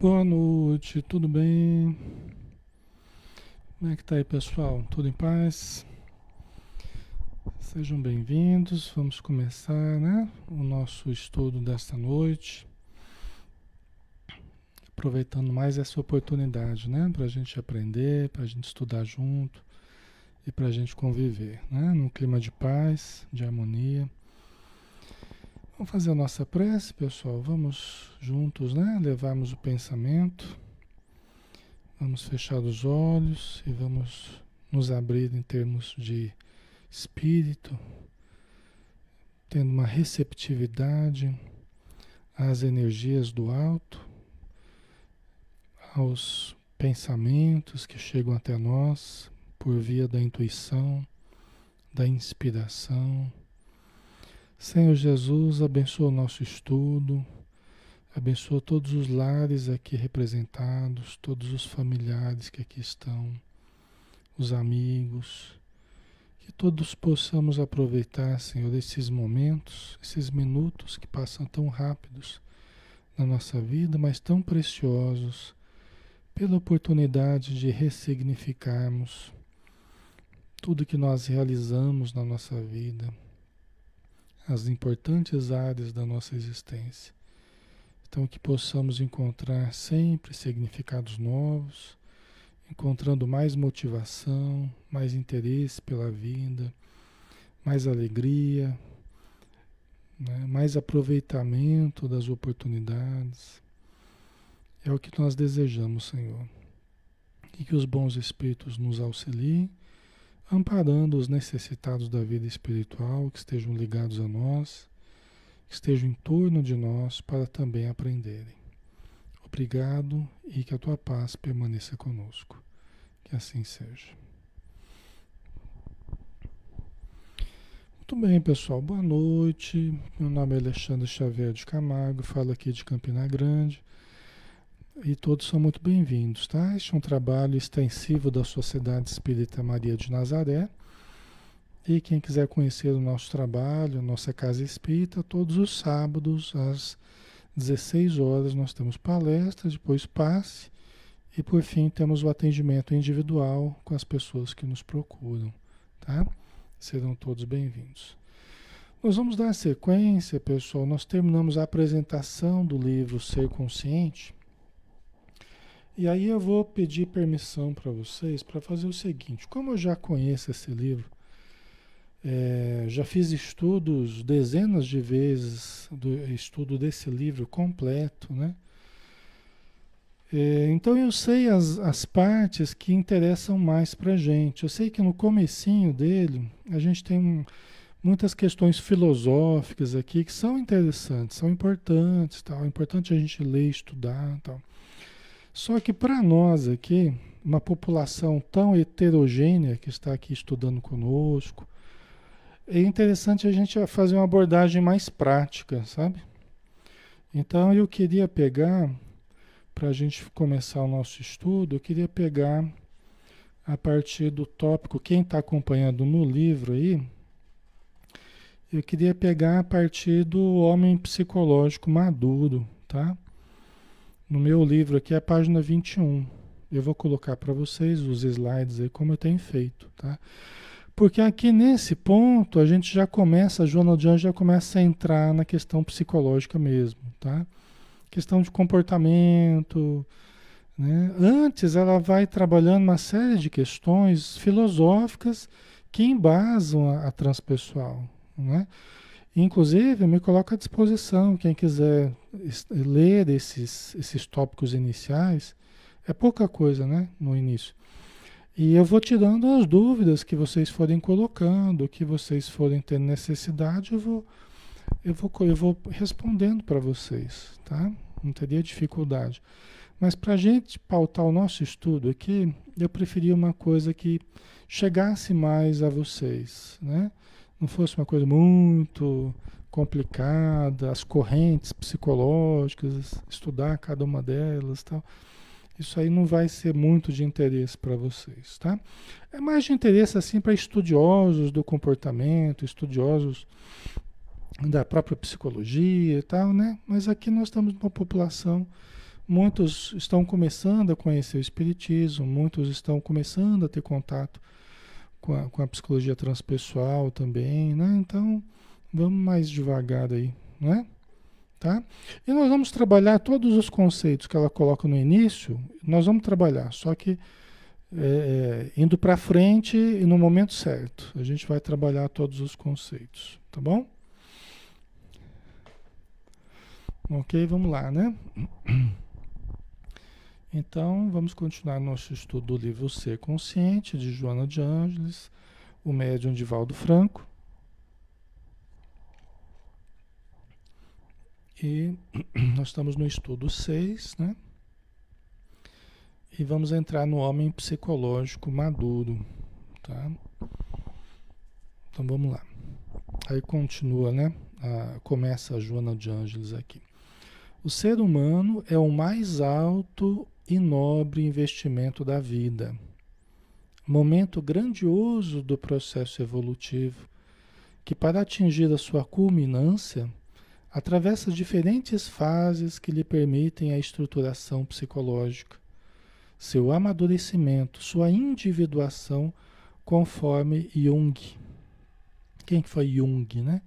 Boa noite, tudo bem? Como é que tá aí, pessoal? Tudo em paz? Sejam bem-vindos. Vamos começar, né, o nosso estudo desta noite. Aproveitando mais essa oportunidade, né, para a gente aprender, para a gente estudar junto e para a gente conviver, né, num clima de paz, de harmonia. Vamos fazer a nossa prece, pessoal. Vamos juntos, né? Levarmos o pensamento. Vamos fechar os olhos e vamos nos abrir em termos de espírito, tendo uma receptividade às energias do alto, aos pensamentos que chegam até nós por via da intuição, da inspiração Senhor Jesus, abençoa o nosso estudo, abençoa todos os lares aqui representados, todos os familiares que aqui estão, os amigos, que todos possamos aproveitar, Senhor, esses momentos, esses minutos que passam tão rápidos na nossa vida, mas tão preciosos, pela oportunidade de ressignificarmos tudo que nós realizamos na nossa vida as importantes áreas da nossa existência. Então, que possamos encontrar sempre significados novos, encontrando mais motivação, mais interesse pela vida, mais alegria, né? mais aproveitamento das oportunidades. É o que nós desejamos, Senhor. E que os bons espíritos nos auxiliem amparando os necessitados da vida espiritual que estejam ligados a nós, que estejam em torno de nós para também aprenderem. Obrigado e que a tua paz permaneça conosco. Que assim seja. Muito bem, pessoal. Boa noite. Meu nome é Alexandre Xavier de Camargo, falo aqui de Campina Grande e todos são muito bem-vindos, tá? Este é um trabalho extensivo da Sociedade Espírita Maria de Nazaré. E quem quiser conhecer o nosso trabalho, nossa casa espírita, todos os sábados às 16 horas nós temos palestras, depois passe e por fim temos o atendimento individual com as pessoas que nos procuram, tá? Serão todos bem-vindos. Nós vamos dar sequência, pessoal. Nós terminamos a apresentação do livro Ser Consciente e aí eu vou pedir permissão para vocês para fazer o seguinte: como eu já conheço esse livro, é, já fiz estudos dezenas de vezes do estudo desse livro completo, né? É, então eu sei as, as partes que interessam mais para gente. Eu sei que no comecinho dele a gente tem um, muitas questões filosóficas aqui que são interessantes, são importantes, tal. É importante a gente ler, estudar, tal. Só que para nós aqui, uma população tão heterogênea que está aqui estudando conosco, é interessante a gente fazer uma abordagem mais prática, sabe? Então eu queria pegar, para a gente começar o nosso estudo, eu queria pegar a partir do tópico, quem está acompanhando no livro aí, eu queria pegar a partir do homem psicológico maduro, tá? No meu livro aqui é a página 21. Eu vou colocar para vocês os slides aí como eu tenho feito, tá? Porque aqui nesse ponto a gente já começa, a Joana de Anjos já começa a entrar na questão psicológica mesmo, tá? Questão de comportamento, né? Antes ela vai trabalhando uma série de questões filosóficas que embasam a, a transpessoal, né? Inclusive, me coloco à disposição, quem quiser ler esses, esses tópicos iniciais, é pouca coisa, né, no início. E eu vou tirando as dúvidas que vocês forem colocando, que vocês forem ter necessidade, eu vou, eu vou, eu vou respondendo para vocês, tá? Não teria dificuldade. Mas para a gente pautar o nosso estudo aqui, eu preferia uma coisa que chegasse mais a vocês, né? Não fosse uma coisa muito complicada, as correntes psicológicas, estudar cada uma delas, tal. Isso aí não vai ser muito de interesse para vocês, tá? É mais de interesse assim para estudiosos do comportamento, estudiosos da própria psicologia e tal, né? Mas aqui nós estamos numa população Muitos estão começando a conhecer o Espiritismo, muitos estão começando a ter contato com a, com a psicologia transpessoal também, né? Então, vamos mais devagar aí, né? Tá? E nós vamos trabalhar todos os conceitos que ela coloca no início, nós vamos trabalhar, só que é, é indo para frente e no momento certo. A gente vai trabalhar todos os conceitos, tá bom? Ok, vamos lá, né? Então, vamos continuar nosso estudo do livro Ser Consciente, de Joana de Ângeles, o médium de Valdo Franco. E nós estamos no estudo 6, né? E vamos entrar no homem psicológico maduro, tá? Então vamos lá. Aí continua, né? Ah, começa a Joana de Ângeles aqui. O ser humano é o mais alto e nobre investimento da vida. Momento grandioso do processo evolutivo, que para atingir a sua culminância, atravessa diferentes fases que lhe permitem a estruturação psicológica, seu amadurecimento, sua individuação, conforme Jung. Quem foi Jung, né?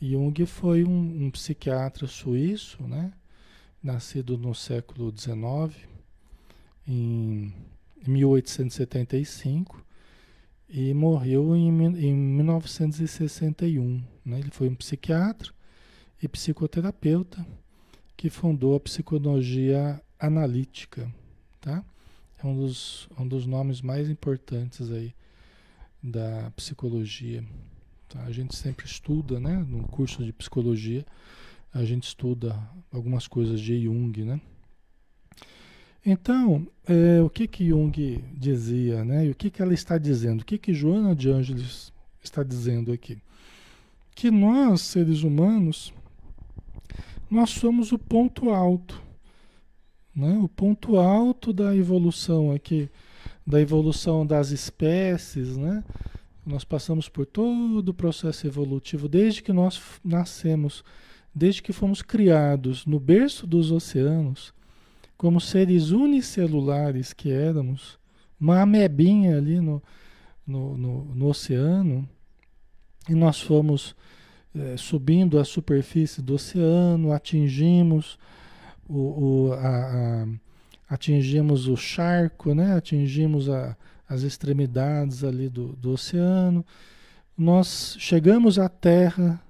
Jung foi um, um psiquiatra suíço, né? Nascido no século XIX, em 1875 e morreu em, em 1961. Né? Ele foi um psiquiatra e psicoterapeuta que fundou a psicologia analítica. Tá? É um dos, um dos nomes mais importantes aí da psicologia. Tá? A gente sempre estuda, né? no curso de psicologia, a gente estuda algumas coisas de Jung, né? Então, é, o que que Jung dizia, né? E o que que ela está dizendo? O que que Joana de Ângeles está dizendo aqui? Que nós, seres humanos, nós somos o ponto alto, né? O ponto alto da evolução aqui, da evolução das espécies, né? Nós passamos por todo o processo evolutivo desde que nós nascemos, desde que fomos criados no berço dos oceanos como seres unicelulares que éramos, uma amebinha ali no, no, no, no oceano, e nós fomos é, subindo a superfície do oceano, atingimos o, o a, a, atingimos o charco, né? atingimos a, as extremidades ali do, do oceano, nós chegamos à Terra,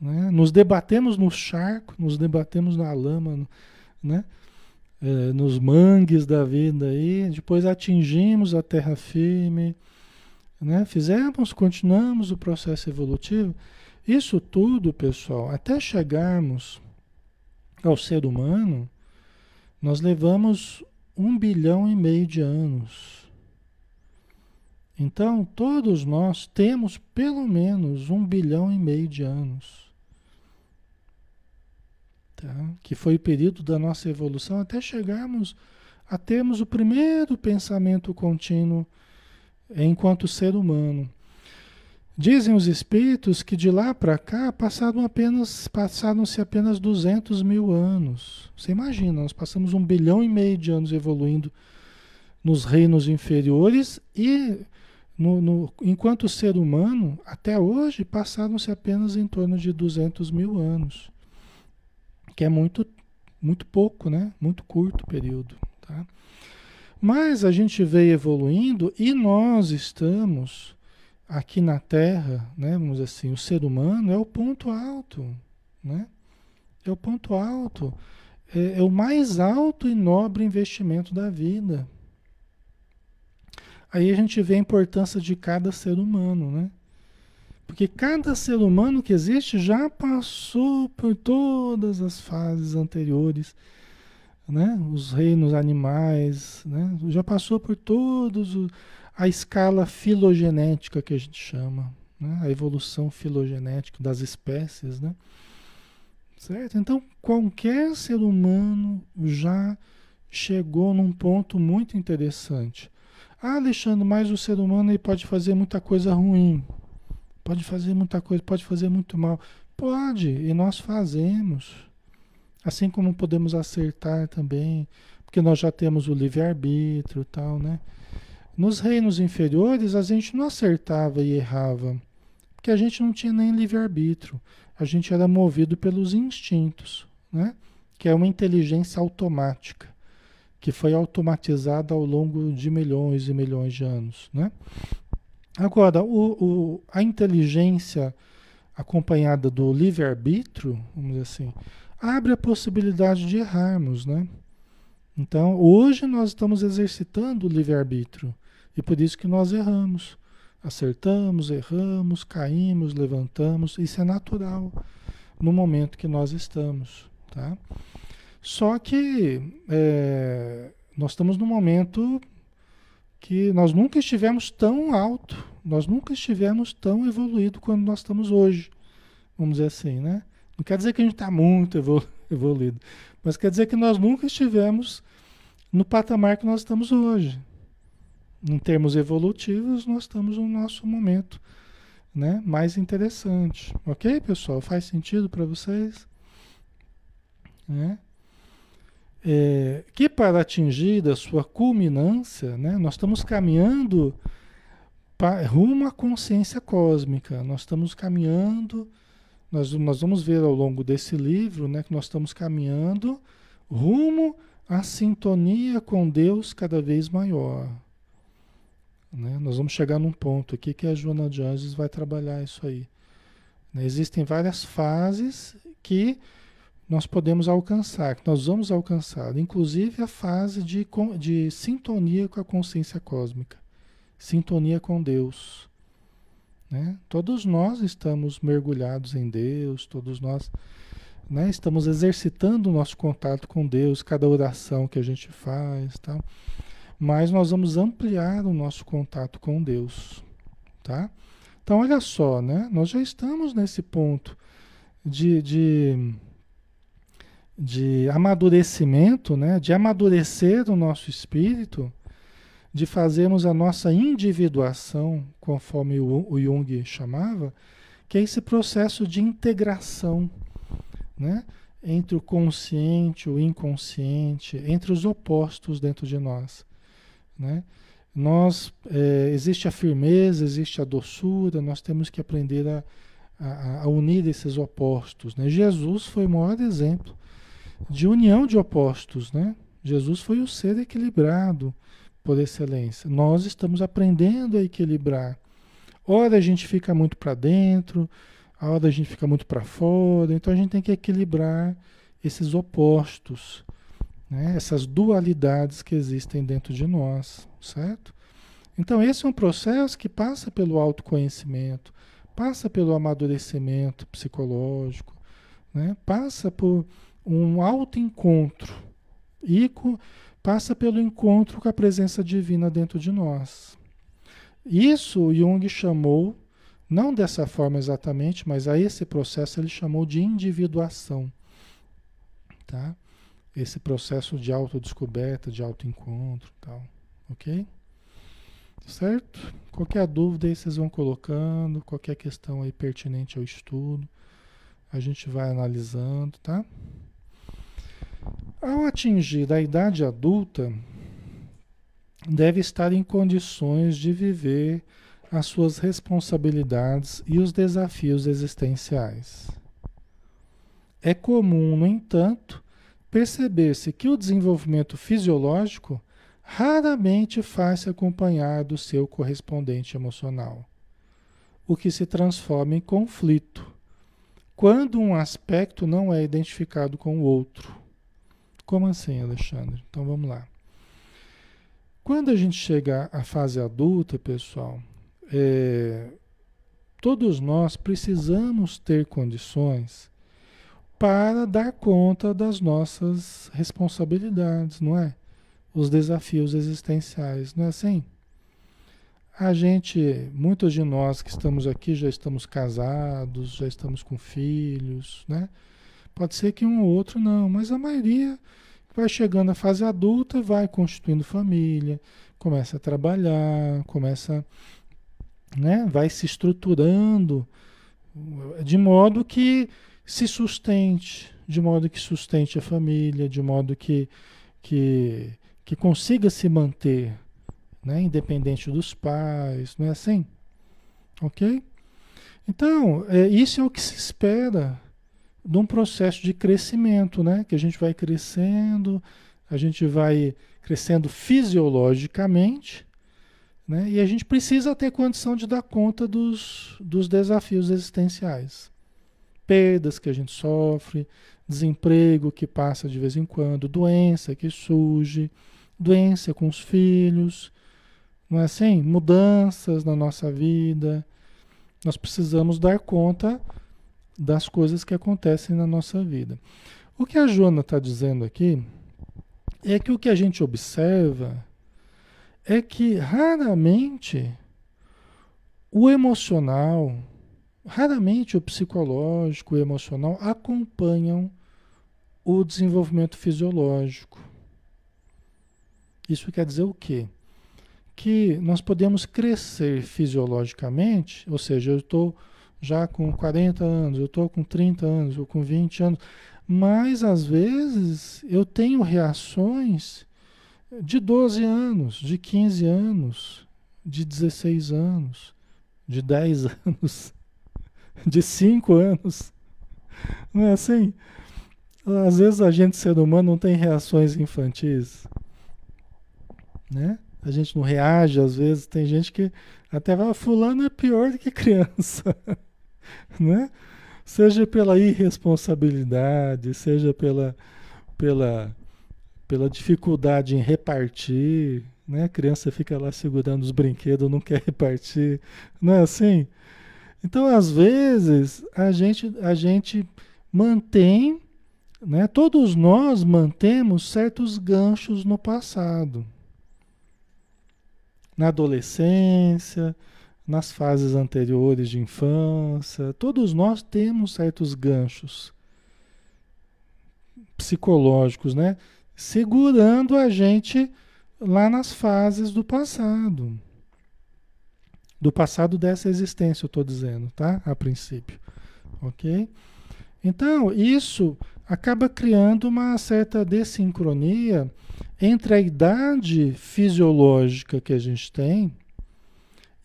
né? nos debatemos no charco, nos debatemos na lama, né? É, nos mangues da vida aí, depois atingimos a terra firme, né? fizemos, continuamos o processo evolutivo. Isso tudo, pessoal, até chegarmos ao ser humano, nós levamos um bilhão e meio de anos. Então, todos nós temos pelo menos um bilhão e meio de anos tá? que foi o período da nossa evolução até chegarmos a termos o primeiro pensamento contínuo enquanto ser humano. Dizem os espíritos que de lá para cá passaram apenas passaram-se apenas 200 mil anos. Você imagina, nós passamos um bilhão e meio de anos evoluindo nos reinos inferiores e no, no, enquanto ser humano, até hoje, passaram-se apenas em torno de 200 mil anos que é muito, muito pouco, né? Muito curto período, tá? Mas a gente veio evoluindo e nós estamos aqui na Terra, né? Vamos dizer assim, o ser humano é o ponto alto, né? É o ponto alto, é, é o mais alto e nobre investimento da vida. Aí a gente vê a importância de cada ser humano, né? Porque cada ser humano que existe já passou por todas as fases anteriores, né? Os reinos animais, né? Já passou por todos a escala filogenética que a gente chama, né? A evolução filogenética das espécies, né? Certo? Então, qualquer ser humano já chegou num ponto muito interessante. Ah, Alexandre, mas o ser humano ele pode fazer muita coisa ruim. Pode fazer muita coisa, pode fazer muito mal. Pode, e nós fazemos. Assim como podemos acertar também, porque nós já temos o livre-arbítrio e tal, né? Nos reinos inferiores, a gente não acertava e errava, porque a gente não tinha nem livre-arbítrio. A gente era movido pelos instintos, né? Que é uma inteligência automática, que foi automatizada ao longo de milhões e milhões de anos, né? Agora, o, o, a inteligência acompanhada do livre-arbítrio, vamos dizer assim, abre a possibilidade de errarmos, né? Então, hoje nós estamos exercitando o livre-arbítrio e por isso que nós erramos. Acertamos, erramos, caímos, levantamos, isso é natural no momento que nós estamos, tá? Só que é, nós estamos num momento que nós nunca estivemos tão alto, nós nunca estivemos tão evoluído quando nós estamos hoje, vamos dizer assim, né? Não quer dizer que a gente está muito evoluído, mas quer dizer que nós nunca estivemos no patamar que nós estamos hoje. Em termos evolutivos, nós estamos no nosso momento né, mais interessante. Ok, pessoal? Faz sentido para vocês? Né? É, que para atingir a sua culminância, né, nós estamos caminhando para, rumo à consciência cósmica. Nós estamos caminhando nós, nós vamos ver ao longo desse livro né, que nós estamos caminhando rumo à sintonia com Deus cada vez maior. Né? Nós vamos chegar num ponto aqui que a Joana de Anjos vai trabalhar isso aí. Né? Existem várias fases que nós podemos alcançar, que nós vamos alcançar, inclusive a fase de, de sintonia com a consciência cósmica, sintonia com Deus. Né? Todos nós estamos mergulhados em Deus, todos nós né, estamos exercitando o nosso contato com Deus, cada oração que a gente faz, tá? mas nós vamos ampliar o nosso contato com Deus. Tá? Então, olha só, né? nós já estamos nesse ponto de, de, de amadurecimento, né? de amadurecer o nosso espírito de fazermos a nossa individuação, conforme o, Jung chamava, que é esse processo de integração né? entre o consciente, o inconsciente, entre os opostos dentro de nós. Né? Nós, é, existe a firmeza, existe a doçura, nós temos que aprender a, a, a unir esses opostos. Né? Jesus foi o maior exemplo de união de opostos. Né? Jesus foi o ser equilibrado, por excelência. Nós estamos aprendendo a equilibrar. Ora a gente fica muito para dentro, a hora a gente fica muito para fora, então a gente tem que equilibrar esses opostos, né? essas dualidades que existem dentro de nós, certo? Então esse é um processo que passa pelo autoconhecimento, passa pelo amadurecimento psicológico, né? passa por um autoencontro e passa pelo encontro com a presença divina dentro de nós. Isso Jung chamou, não dessa forma exatamente, mas a esse processo ele chamou de individuação. Tá? Esse processo de autodescoberta, de autoencontro tal. Ok? Certo? Qualquer dúvida aí vocês vão colocando, qualquer questão aí pertinente ao estudo, a gente vai analisando, tá? Ao atingir a idade adulta, deve estar em condições de viver as suas responsabilidades e os desafios existenciais. É comum, no entanto, perceber-se que o desenvolvimento fisiológico raramente faz-se acompanhar do seu correspondente emocional, o que se transforma em conflito, quando um aspecto não é identificado com o outro. Como assim, Alexandre? Então vamos lá. Quando a gente chega à fase adulta, pessoal, é, todos nós precisamos ter condições para dar conta das nossas responsabilidades, não é? Os desafios existenciais, não é assim? A gente, muitos de nós que estamos aqui já estamos casados, já estamos com filhos, né? Pode ser que um ou outro não, mas a maioria vai chegando à fase adulta, vai constituindo família, começa a trabalhar, começa, né, vai se estruturando de modo que se sustente, de modo que sustente a família, de modo que, que, que consiga se manter, né? independente dos pais, não é assim? Ok? Então, é, isso é o que se espera de um processo de crescimento, né? Que a gente vai crescendo, a gente vai crescendo fisiologicamente, né? E a gente precisa ter condição de dar conta dos, dos desafios existenciais. Perdas que a gente sofre, desemprego que passa de vez em quando, doença que surge, doença com os filhos, não é assim? Mudanças na nossa vida. Nós precisamos dar conta das coisas que acontecem na nossa vida. O que a Joana está dizendo aqui é que o que a gente observa é que raramente o emocional, raramente o psicológico e o emocional acompanham o desenvolvimento fisiológico. Isso quer dizer o quê? Que nós podemos crescer fisiologicamente, ou seja, eu estou já com 40 anos, eu estou com 30 anos, ou com 20 anos, mas às vezes eu tenho reações de 12 anos, de 15 anos, de 16 anos, de 10 anos, de 5 anos. Não é assim? Às vezes a gente, ser humano, não tem reações infantis. Né? A gente não reage, às vezes tem gente que até vai, fulano é pior do que criança. né? Seja pela irresponsabilidade, seja pela, pela, pela dificuldade em repartir, né? A criança fica lá segurando os brinquedos, não quer repartir, não é assim? Então, às vezes, a gente, a gente mantém, né? Todos nós mantemos certos ganchos no passado. Na adolescência, nas fases anteriores de infância, todos nós temos certos ganchos psicológicos, né? Segurando a gente lá nas fases do passado. Do passado dessa existência, eu estou dizendo, tá? A princípio. Ok? Então, isso acaba criando uma certa desincronia entre a idade fisiológica que a gente tem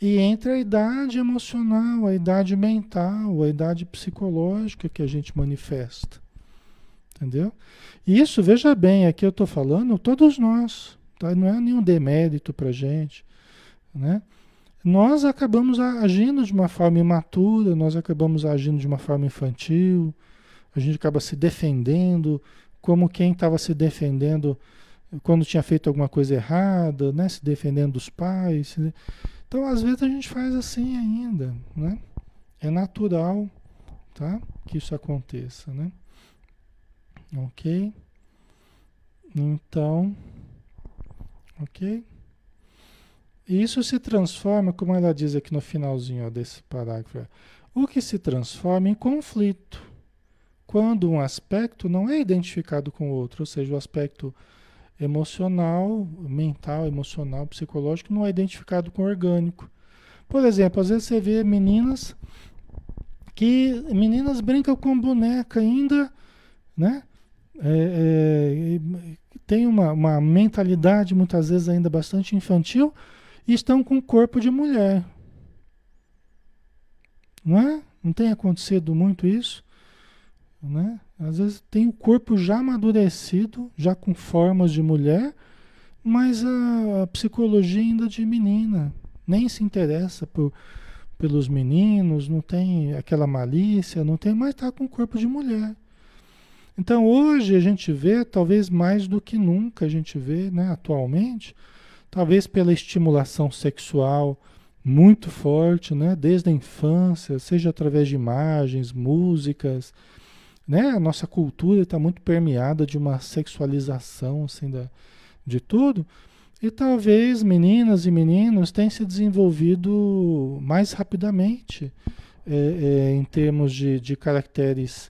e entre a idade emocional, a idade mental, a idade psicológica que a gente manifesta. Entendeu? Isso, veja bem, aqui eu estou falando, todos nós, tá? não é nenhum demérito para a gente. Né? Nós acabamos agindo de uma forma imatura, nós acabamos agindo de uma forma infantil, a gente acaba se defendendo como quem estava se defendendo quando tinha feito alguma coisa errada, né? se defendendo dos pais. Se... Então, às vezes a gente faz assim ainda, né? É natural, tá? Que isso aconteça, né? Ok? Então, ok? Isso se transforma, como ela diz aqui no finalzinho ó, desse parágrafo, o que se transforma em conflito quando um aspecto não é identificado com o outro, ou seja, o aspecto emocional, mental, emocional, psicológico, não é identificado com orgânico. Por exemplo, às vezes você vê meninas que meninas brincam com boneca ainda, né? É, é, tem uma, uma mentalidade muitas vezes ainda bastante infantil e estão com o corpo de mulher. Não é? Não tem acontecido muito isso? Né? Às vezes tem o corpo já amadurecido, já com formas de mulher, mas a, a psicologia ainda de menina. Nem se interessa por, pelos meninos, não tem aquela malícia, não tem, mas está com o corpo de mulher. Então hoje a gente vê, talvez mais do que nunca a gente vê, né, atualmente, talvez pela estimulação sexual muito forte, né, desde a infância, seja através de imagens, músicas, né? A nossa cultura está muito permeada de uma sexualização assim, da, de tudo. E talvez meninas e meninos tenham se desenvolvido mais rapidamente é, é, em termos de, de caracteres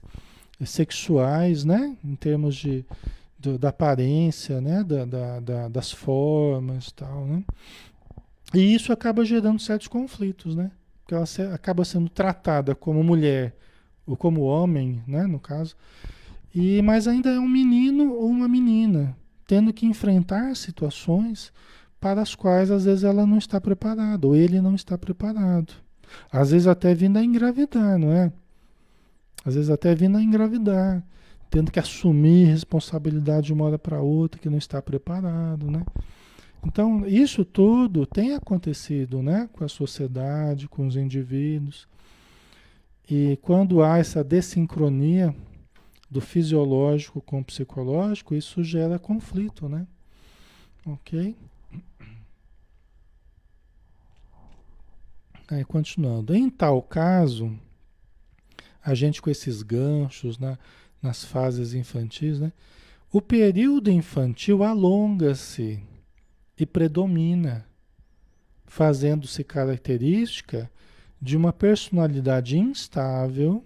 sexuais, né? em termos de, de da aparência, né? Da, da, da, das formas tal. Né? E isso acaba gerando certos conflitos, né? Porque ela acaba sendo tratada como mulher ou como homem, né, no caso, E mas ainda é um menino ou uma menina tendo que enfrentar situações para as quais às vezes ela não está preparada, ou ele não está preparado. Às vezes até vindo a engravidar, não é? Às vezes até vindo a engravidar, tendo que assumir responsabilidade de uma hora para outra que não está preparado, né? Então, isso tudo tem acontecido, né, com a sociedade, com os indivíduos. E quando há essa desincronia do fisiológico com o psicológico, isso gera conflito, né? OK? Aí, continuando. Em tal caso, a gente com esses ganchos né, nas fases infantis, né, o período infantil alonga-se e predomina, fazendo-se característica de uma personalidade instável,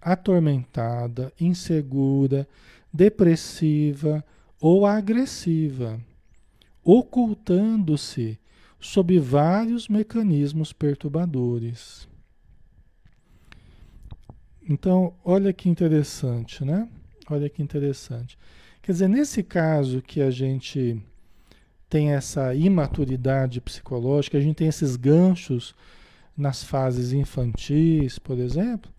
atormentada, insegura, depressiva ou agressiva, ocultando-se sob vários mecanismos perturbadores. Então, olha que interessante, né? Olha que interessante. Quer dizer, nesse caso que a gente tem essa imaturidade psicológica, a gente tem esses ganchos nas fases infantis, por exemplo,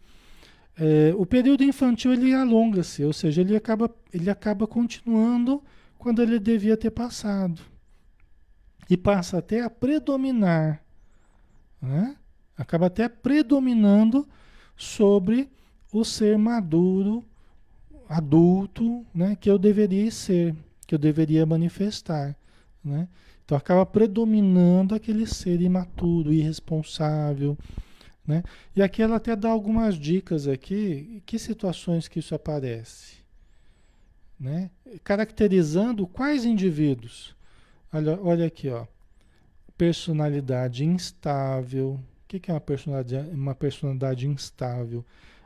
é, o período infantil ele alonga-se, ou seja, ele acaba, ele acaba continuando quando ele devia ter passado e passa até a predominar, né? acaba até predominando sobre o ser maduro, adulto, né? que eu deveria ser, que eu deveria manifestar. Né? Então acaba predominando aquele ser imaturo, irresponsável. Né? E aqui ela até dá algumas dicas aqui, que situações que isso aparece. Né? Caracterizando quais indivíduos Olha, olha aqui, ó. Personalidade instável. O que, é uma personalidade, uma personalidade instável?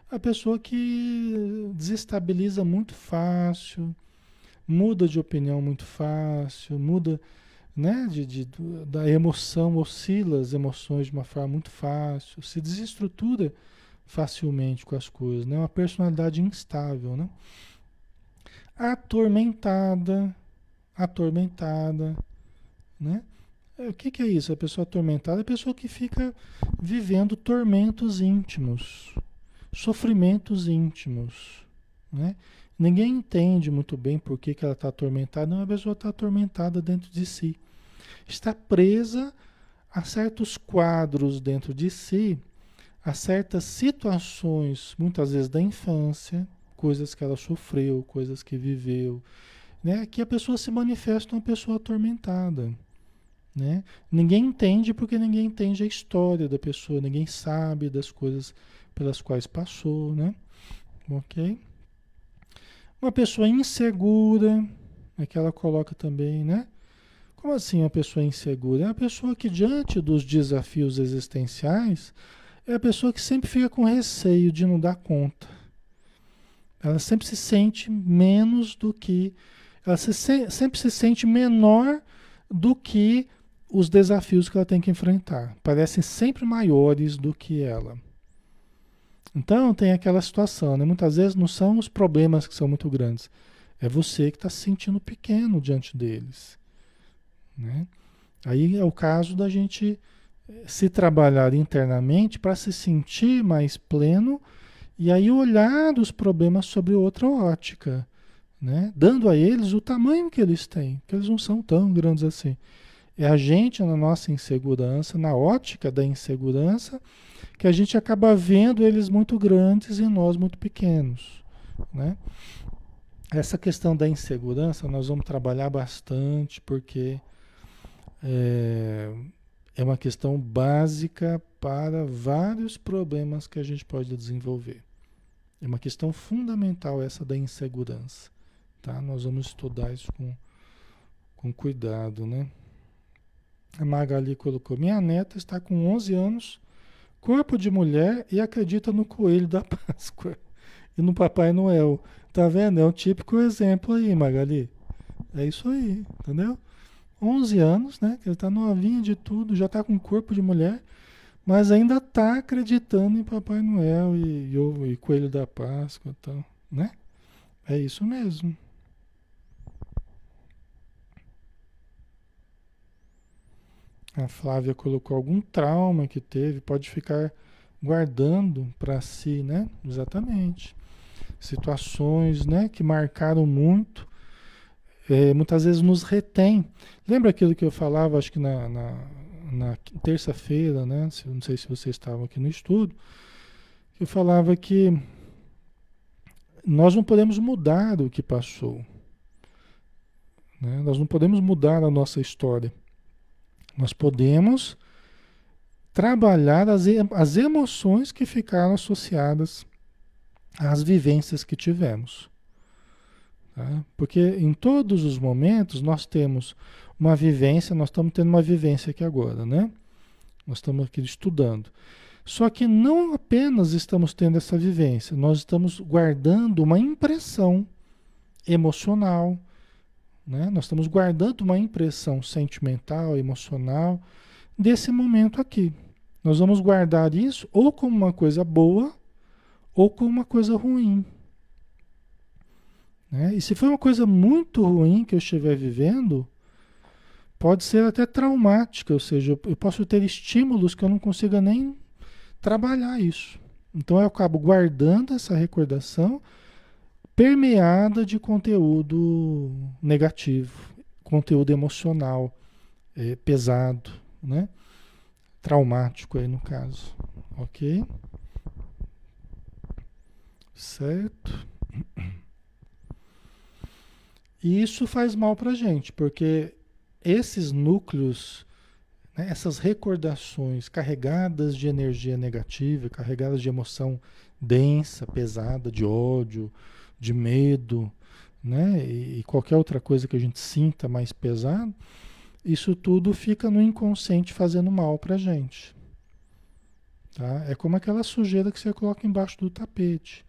A pessoa que desestabiliza muito fácil, muda de opinião muito fácil, muda né, de, de, da emoção, oscila as emoções de uma forma muito fácil, se desestrutura facilmente com as coisas, né? Uma personalidade instável, né? Atormentada, atormentada, né? É, o que, que é isso? A pessoa atormentada é a pessoa que fica vivendo tormentos íntimos, sofrimentos íntimos. Né? Ninguém entende muito bem por que, que ela está atormentada, não, a pessoa está atormentada dentro de si. Está presa a certos quadros dentro de si, a certas situações, muitas vezes da infância, coisas que ela sofreu, coisas que viveu, né? que a pessoa se manifesta uma pessoa atormentada. Né? Ninguém entende porque ninguém entende a história da pessoa, ninguém sabe das coisas pelas quais passou, né? Ok? Uma pessoa insegura, é que ela coloca também, né? Como assim uma pessoa insegura? É a pessoa que diante dos desafios existenciais é a pessoa que sempre fica com receio de não dar conta. Ela sempre se sente menos do que, ela se, sempre se sente menor do que os desafios que ela tem que enfrentar. Parecem sempre maiores do que ela. Então tem aquela situação, né? Muitas vezes não são os problemas que são muito grandes. É você que está se sentindo pequeno diante deles. Né? Aí é o caso da gente eh, se trabalhar internamente para se sentir mais pleno e aí olhar os problemas sobre outra ótica, né? dando a eles o tamanho que eles têm, que eles não são tão grandes assim. É a gente, na nossa insegurança, na ótica da insegurança, que a gente acaba vendo eles muito grandes e nós muito pequenos. Né? Essa questão da insegurança nós vamos trabalhar bastante, porque é, é uma questão básica para vários problemas que a gente pode desenvolver. É uma questão fundamental essa da insegurança. Tá? Nós vamos estudar isso com, com cuidado, né? A Magali colocou: Minha neta está com 11 anos, corpo de mulher e acredita no coelho da Páscoa e no Papai Noel. Tá vendo? É um típico exemplo aí, Magali. É isso aí, entendeu? 11 anos, né? Que ele tá novinha de tudo, já tá com corpo de mulher, mas ainda tá acreditando em Papai Noel e, e, e Coelho da Páscoa e tal, né? É isso mesmo. A Flávia colocou algum trauma que teve, pode ficar guardando para si, né? Exatamente. Situações, né, que marcaram muito, é, muitas vezes nos retém. Lembra aquilo que eu falava, acho que na, na, na terça-feira, né? Não sei se vocês estavam aqui no estudo, eu falava que nós não podemos mudar o que passou. Né? Nós não podemos mudar a nossa história. Nós podemos trabalhar as, as emoções que ficaram associadas às vivências que tivemos. Tá? Porque em todos os momentos nós temos uma vivência, nós estamos tendo uma vivência aqui agora, né? Nós estamos aqui estudando. Só que não apenas estamos tendo essa vivência, nós estamos guardando uma impressão emocional, né? Nós estamos guardando uma impressão sentimental, emocional desse momento aqui. Nós vamos guardar isso ou como uma coisa boa ou como uma coisa ruim. Né? E se for uma coisa muito ruim que eu estiver vivendo, pode ser até traumática, ou seja, eu posso ter estímulos que eu não consiga nem trabalhar isso. Então eu acabo guardando essa recordação permeada de conteúdo negativo, conteúdo emocional é, pesado, né? Traumático aí no caso, ok? Certo? E isso faz mal para gente, porque esses núcleos, né, essas recordações carregadas de energia negativa, carregadas de emoção densa, pesada, de ódio, de medo, né? E, e qualquer outra coisa que a gente sinta mais pesado, isso tudo fica no inconsciente fazendo mal para gente. Tá? É como aquela sujeira que você coloca embaixo do tapete.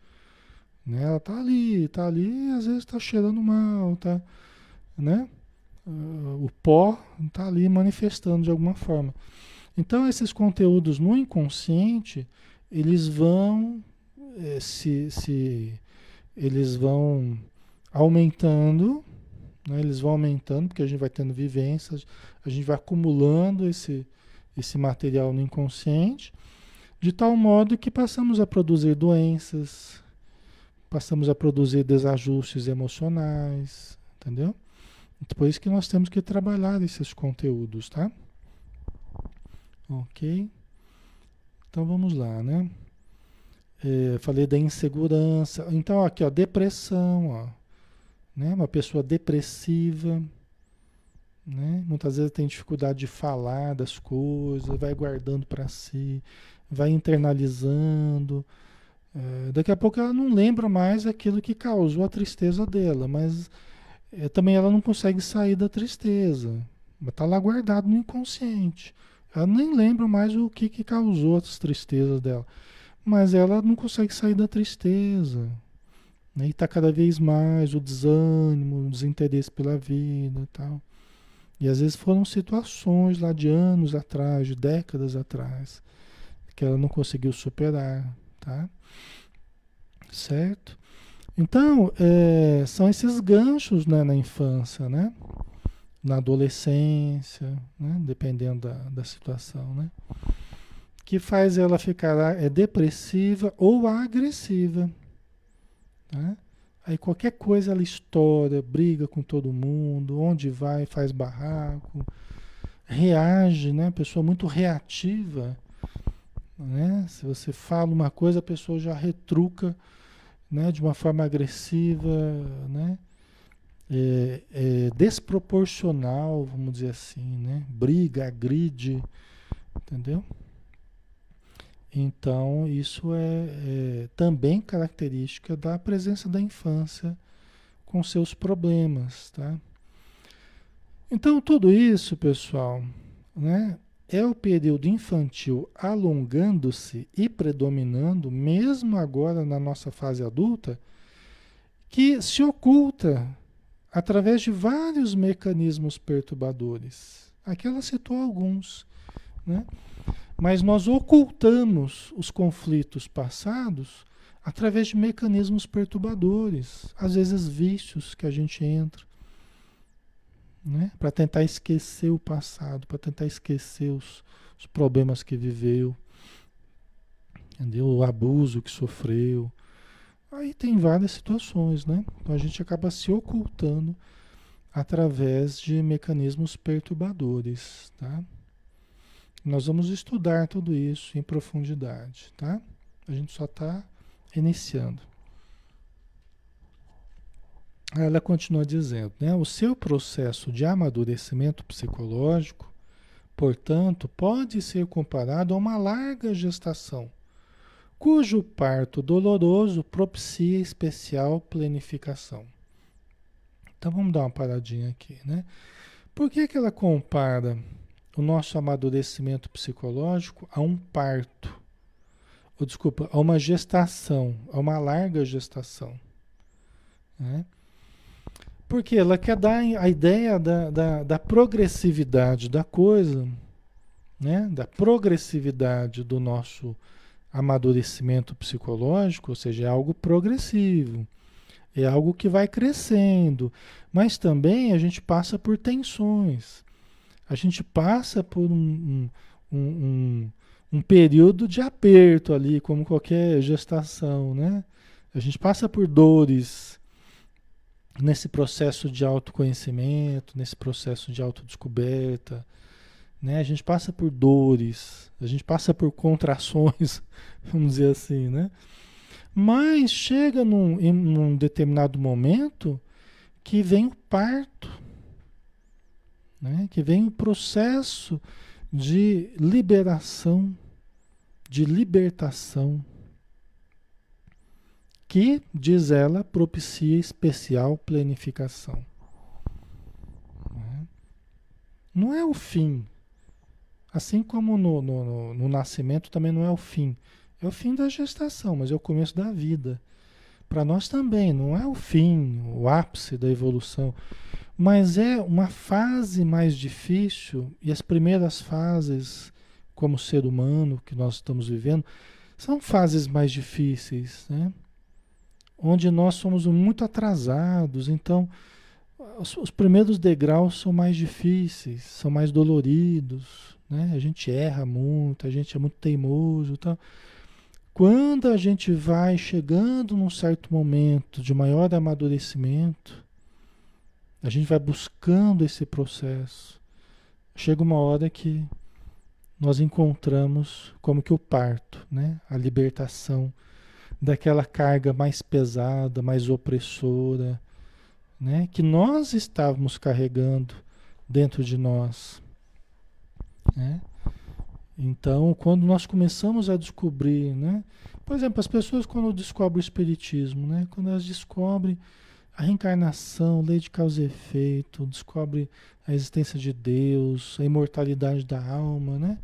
Né? Ela tá ali, tá ali às vezes está cheirando mal, tá, né? Uh, o pó está ali manifestando de alguma forma. Então esses conteúdos no inconsciente, eles vão eh, se, se eles vão aumentando, né? eles vão aumentando, porque a gente vai tendo vivências, a gente vai acumulando esse, esse material no inconsciente, de tal modo que passamos a produzir doenças, passamos a produzir desajustes emocionais, entendeu? Por isso que nós temos que trabalhar esses conteúdos, tá? Ok? Então vamos lá, né? É, falei da insegurança. Então, aqui, ó, depressão, ó. Né? Uma pessoa depressiva, né? Muitas vezes tem dificuldade de falar das coisas, vai guardando para si, vai internalizando. É, daqui a pouco ela não lembra mais aquilo que causou a tristeza dela, mas é, também ela não consegue sair da tristeza. Está lá guardado no inconsciente. Ela nem lembra mais o que, que causou as tristezas dela mas ela não consegue sair da tristeza. Né? E está cada vez mais o desânimo, o desinteresse pela vida e tal. E às vezes foram situações lá de anos atrás, de décadas atrás, que ela não conseguiu superar, tá? Certo? Então, é, são esses ganchos né, na infância, né? Na adolescência, né? dependendo da, da situação, né? que faz ela ficar é, depressiva ou agressiva. Né? Aí qualquer coisa ela estoura, briga com todo mundo, onde vai faz barraco, reage, né? Pessoa muito reativa, né? Se você fala uma coisa, a pessoa já retruca, né? De uma forma agressiva, né? É, é desproporcional, vamos dizer assim, né? Briga, agride, entendeu? Então, isso é, é, também característica da presença da infância com seus problemas, tá? Então, tudo isso, pessoal, né, é o período infantil alongando-se e predominando, mesmo agora na nossa fase adulta, que se oculta através de vários mecanismos perturbadores. Aqui ela citou alguns, né? Mas nós ocultamos os conflitos passados através de mecanismos perturbadores, às vezes vícios que a gente entra, né? para tentar esquecer o passado, para tentar esquecer os, os problemas que viveu, entendeu? o abuso que sofreu. Aí tem várias situações, né? Então a gente acaba se ocultando através de mecanismos perturbadores, tá? Nós vamos estudar tudo isso em profundidade, tá? A gente só está iniciando. Ela continua dizendo, né? O seu processo de amadurecimento psicológico, portanto, pode ser comparado a uma larga gestação, cujo parto doloroso propicia especial planificação. Então vamos dar uma paradinha aqui, né? Por que, que ela compara o nosso amadurecimento psicológico a um parto? Ou, desculpa, a uma gestação, a uma larga gestação. Né? Porque ela quer dar a ideia da, da, da progressividade da coisa, né? da progressividade do nosso amadurecimento psicológico, ou seja, é algo progressivo. É algo que vai crescendo. Mas também a gente passa por tensões. A gente passa por um, um, um, um período de aperto ali, como qualquer gestação, né? A gente passa por dores nesse processo de autoconhecimento, nesse processo de autodescoberta, né? A gente passa por dores, a gente passa por contrações, vamos dizer assim, né? Mas chega num, determinado momento que vem o parto, né? que vem o processo de liberação, de libertação, que, diz ela, propicia especial planificação. Né? Não é o fim. Assim como no, no, no, no nascimento também não é o fim. É o fim da gestação, mas é o começo da vida. Para nós também, não é o fim, o ápice da evolução, mas é uma fase mais difícil e as primeiras fases, como ser humano que nós estamos vivendo, são fases mais difíceis, né? Onde nós somos muito atrasados, então os, os primeiros degraus são mais difíceis, são mais doloridos, né? A gente erra muito, a gente é muito teimoso, então quando a gente vai chegando num certo momento de maior amadurecimento, a gente vai buscando esse processo. Chega uma hora que nós encontramos como que o parto, né? A libertação daquela carga mais pesada, mais opressora, né? Que nós estávamos carregando dentro de nós, né? Então, quando nós começamos a descobrir, né? Por exemplo, as pessoas quando descobrem o espiritismo, né? Quando elas descobrem a reencarnação, lei de causa e efeito, descobrem a existência de Deus, a imortalidade da alma, né?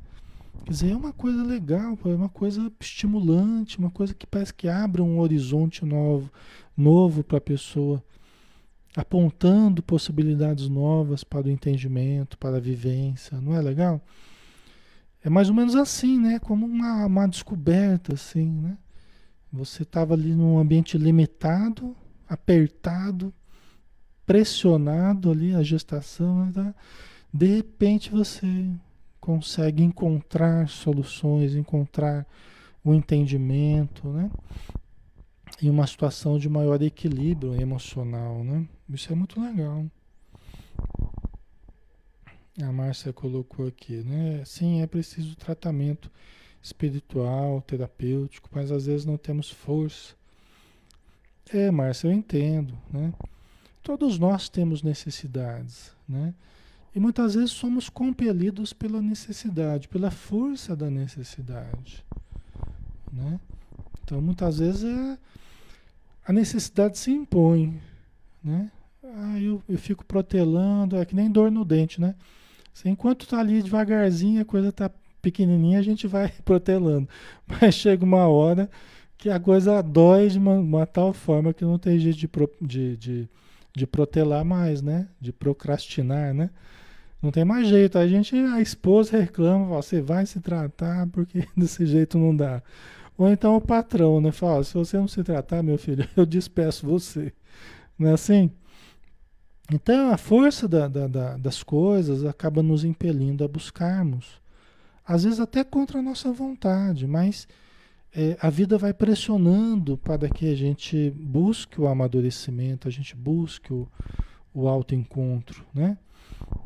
Quer dizer, é uma coisa legal, é uma coisa estimulante, uma coisa que parece que abre um horizonte novo, novo para a pessoa, apontando possibilidades novas para o entendimento, para a vivência, não é legal? É mais ou menos assim, né? Como uma, uma descoberta, assim, né? Você estava ali num ambiente limitado, apertado, pressionado ali, a gestação, né? Tá? de repente você consegue encontrar soluções, encontrar o um entendimento, né? Em uma situação de maior equilíbrio emocional, né? Isso é muito legal. A Márcia colocou aqui, né? Sim, é preciso tratamento espiritual, terapêutico, mas às vezes não temos força. É, Márcia, eu entendo, né? Todos nós temos necessidades, né? E muitas vezes somos compelidos pela necessidade, pela força da necessidade, né? Então, muitas vezes é, a necessidade se impõe, né? Ah, eu, eu fico protelando, é que nem dor no dente, né? Enquanto tá ali devagarzinho, a coisa tá pequenininha, a gente vai protelando. Mas chega uma hora que a coisa dói de uma, uma tal forma que não tem jeito de, pro, de, de, de, protelar mais, né? De procrastinar, né? Não tem mais jeito. A gente, a esposa reclama, você vai se tratar porque desse jeito não dá. Ou então o patrão, né? Fala, se você não se tratar, meu filho, eu despeço você. Não é assim? Então a força da, da, da, das coisas acaba nos impelindo a buscarmos. Às vezes até contra a nossa vontade, mas é, a vida vai pressionando para que a gente busque o amadurecimento, a gente busque o, o autoencontro, né?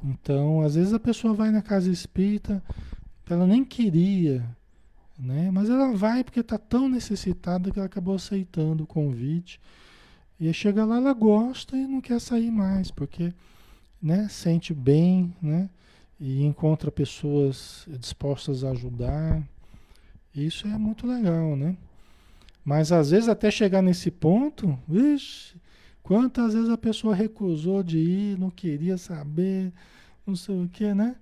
Então, às vezes a pessoa vai na casa espírita, ela nem queria, né? Mas ela vai porque está tão necessitada que ela acabou aceitando o convite. E chega lá, ela gosta e não quer sair mais, porque né, sente bem, né? E encontra pessoas dispostas a ajudar. Isso é muito legal, né? Mas às vezes até chegar nesse ponto, vixe, quantas vezes a pessoa recusou de ir, não queria saber, não sei o que, né?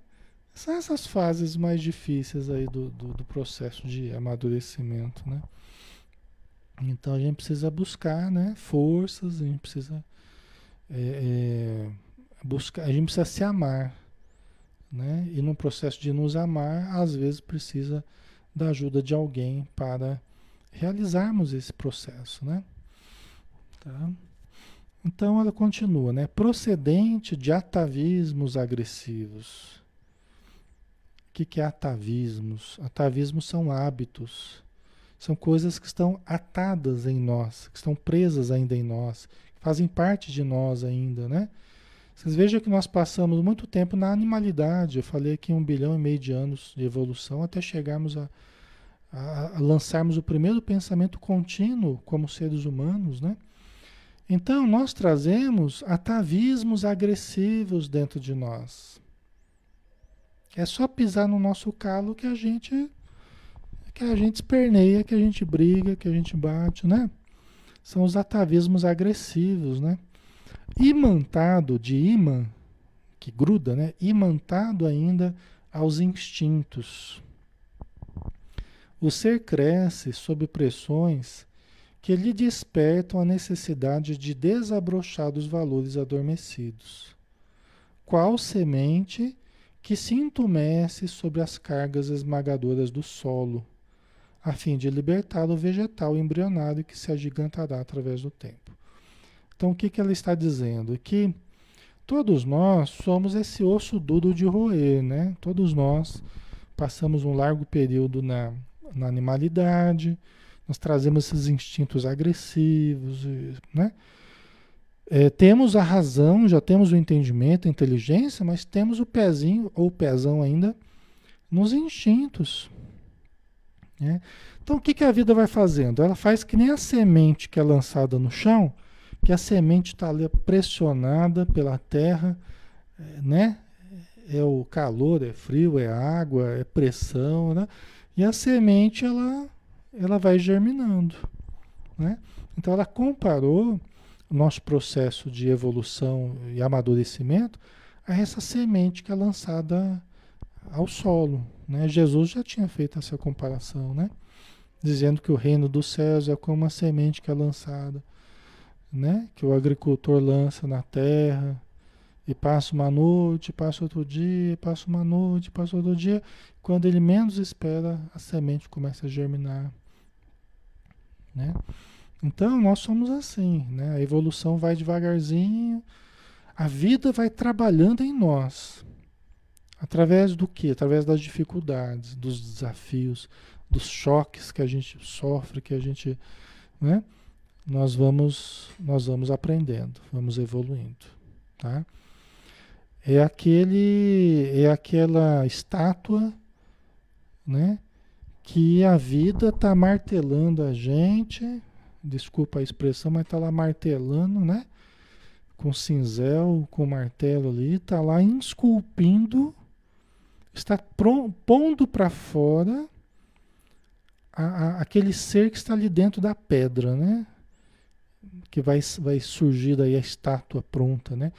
São essas fases mais difíceis aí do, do, do, processo de amadurecimento, né? Então a gente precisa buscar, né? Forças, a gente precisa é, é, buscar, a gente precisa se amar, né? E no processo de nos amar, às vezes precisa da ajuda de alguém para realizarmos esse processo, né? Tá? Então ela continua, né? Procedente de atavismos agressivos que, que é atavismos? Atavismos são hábitos, são coisas que estão atadas em nós, que estão presas ainda em nós, que fazem parte de nós ainda, né? Vocês vejam que nós passamos muito tempo na animalidade. Eu falei aqui um bilhão e meio de anos de evolução até chegarmos a, a, a lançarmos o primeiro pensamento contínuo como seres humanos, né? Então, nós trazemos atavismos agressivos dentro de nós. É só pisar no nosso calo que a gente que a gente esperneia, que a gente briga, que a gente bate, né? São os atavismos agressivos, né? Imantado de imã, que gruda, né? Imantado ainda aos instintos. O ser cresce sob pressões que lhe despertam a necessidade de desabrochar dos valores adormecidos. Qual semente que se entumece sobre as cargas esmagadoras do solo, a fim de libertar o vegetal embrionário que se agigantará através do tempo. Então, o que, que ela está dizendo? Que todos nós somos esse osso duro de roer, né? Todos nós passamos um largo período na, na animalidade, nós trazemos esses instintos agressivos, né? É, temos a razão, já temos o entendimento, a inteligência, mas temos o pezinho ou o pezão ainda nos instintos. Né? Então o que, que a vida vai fazendo? Ela faz que nem a semente que é lançada no chão, que a semente está ali pressionada pela terra, é, né? É o calor, é frio, é água, é pressão, né? E a semente ela, ela vai germinando, né? Então ela comparou o nosso processo de evolução e amadurecimento a essa semente que é lançada ao solo. Né? Jesus já tinha feito essa comparação, né? dizendo que o reino dos céus é como uma semente que é lançada, né? que o agricultor lança na terra e passa uma noite, passa outro dia, passa uma noite, passa outro dia. Quando ele menos espera, a semente começa a germinar. Né? Então, nós somos assim, né? A evolução vai devagarzinho, a vida vai trabalhando em nós. Através do quê? Através das dificuldades, dos desafios, dos choques que a gente sofre, que a gente, né? Nós vamos, nós vamos aprendendo, vamos evoluindo, tá? É aquele, é aquela estátua, né? Que a vida está martelando a gente, desculpa a expressão, mas está lá martelando, né? Com cinzel, com martelo ali, está lá esculpindo, está pondo para fora a, a, aquele ser que está ali dentro da pedra, né? Que vai, vai surgir daí a estátua pronta, né?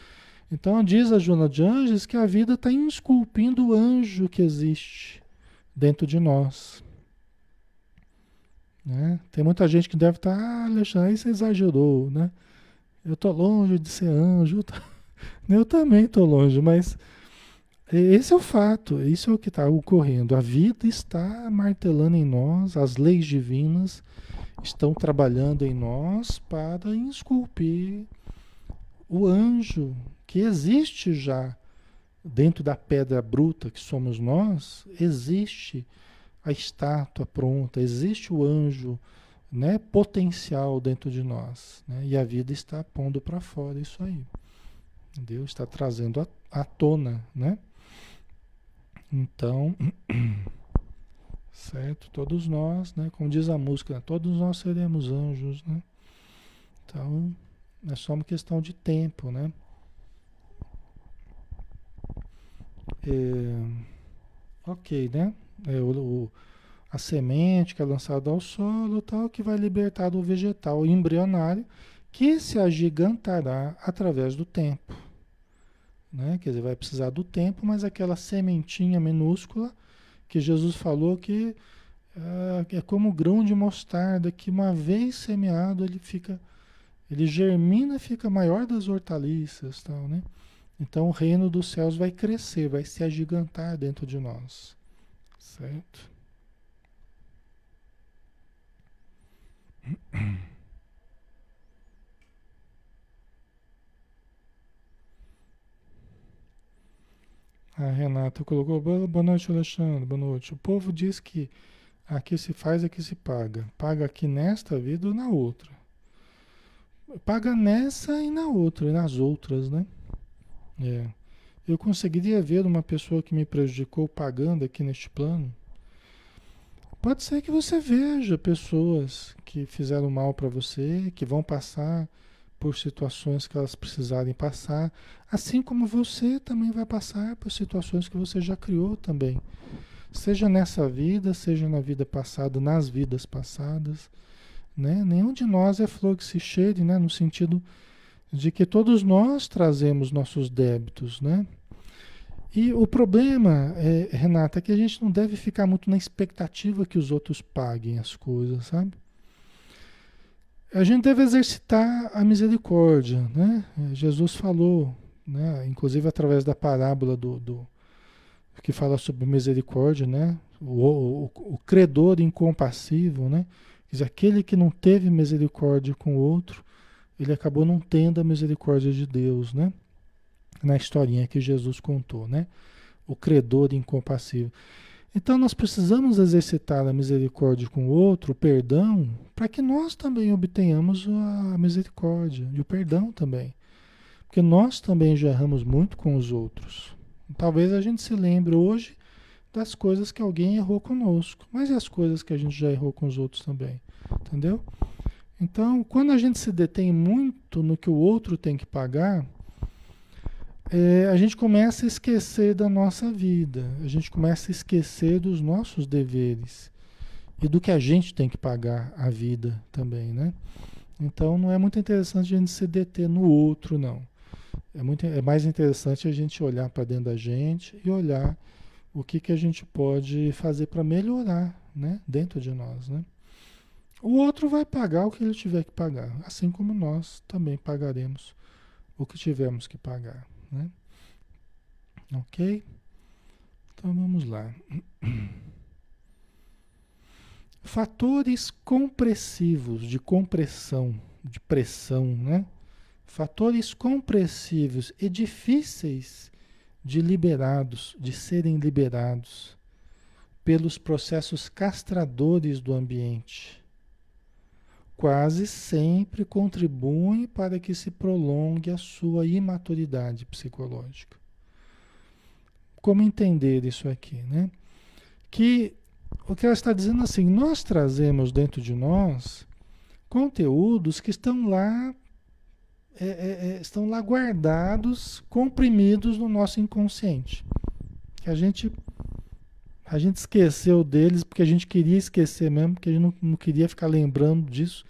Então diz a Juna de Anjos que a vida está esculpindo o anjo que existe dentro de nós. Né? Tem muita gente que deve estar, tá, ah, Alexandre, aí você exagerou, né? Eu tô longe de ser anjo. Eu também tô longe, mas Esse é o fato, isso é o que está ocorrendo. A vida está martelando em nós, as leis divinas estão trabalhando em nós para esculpir o anjo que existe já dentro da pedra bruta que somos nós, existe a estátua pronta, existe o anjo né, potencial dentro de nós. Né? E a vida está pondo para fora isso aí. Deus está trazendo à tona, né? Então, certo? Todos nós, né? Como diz a música, né? todos nós seremos anjos, né? Então, é só uma questão de tempo, né? É, ok, né? É, o, o, a semente que é lançada ao solo, tal, que vai libertar do vegetal embrionário, que se agigantará através do tempo. Né? Quer dizer, vai precisar do tempo, mas aquela sementinha minúscula que Jesus falou que uh, é como grão de mostarda, que uma vez semeado ele fica, ele germina fica maior das hortaliças, tal, né? Então o reino dos céus vai crescer, vai se agigantar dentro de nós, certo? A Renata colocou, boa noite Alexandre, boa noite. O povo diz que aqui se faz, aqui se paga. Paga aqui nesta vida ou na outra. Paga nessa e na outra, e nas outras, né? É. Eu conseguiria ver uma pessoa que me prejudicou pagando aqui neste plano? Pode ser que você veja pessoas que fizeram mal para você, que vão passar por situações que elas precisarem passar, assim como você também vai passar por situações que você já criou também. Seja nessa vida, seja na vida passada, nas vidas passadas. Né? Nenhum de nós é flor que se cheire, né? no sentido de que todos nós trazemos nossos débitos, né? E o problema, é, Renata, é que a gente não deve ficar muito na expectativa que os outros paguem as coisas, sabe? A gente deve exercitar a misericórdia, né? Jesus falou, né? inclusive através da parábola do, do que fala sobre misericórdia, né? O, o, o credor incompassível, né? Dizer, aquele que não teve misericórdia com o outro, ele acabou não tendo a misericórdia de Deus, né? Na historinha que Jesus contou, né? O credor incompassível. Então nós precisamos exercitar a misericórdia com o outro, o perdão, para que nós também obtenhamos a misericórdia e o perdão também. Porque nós também já erramos muito com os outros. Talvez a gente se lembre hoje das coisas que alguém errou conosco, mas e as coisas que a gente já errou com os outros também? Entendeu? Então, quando a gente se detém muito no que o outro tem que pagar, é, a gente começa a esquecer da nossa vida, a gente começa a esquecer dos nossos deveres e do que a gente tem que pagar a vida também, né? Então, não é muito interessante a gente se deter no outro, não. É, muito, é mais interessante a gente olhar para dentro da gente e olhar o que, que a gente pode fazer para melhorar né? dentro de nós, né? O outro vai pagar o que ele tiver que pagar, assim como nós também pagaremos o que tivermos que pagar. Né? Ok? Então vamos lá. Fatores compressivos de compressão, de pressão, né? Fatores compressivos e difíceis de liberados, de serem liberados pelos processos castradores do ambiente quase sempre contribuem para que se prolongue a sua imaturidade psicológica. Como entender isso aqui, né? Que o que ela está dizendo assim, nós trazemos dentro de nós conteúdos que estão lá é, é, é estão lá guardados, comprimidos no nosso inconsciente, que a gente a gente esqueceu deles porque a gente queria esquecer mesmo, porque a gente não, não queria ficar lembrando disso.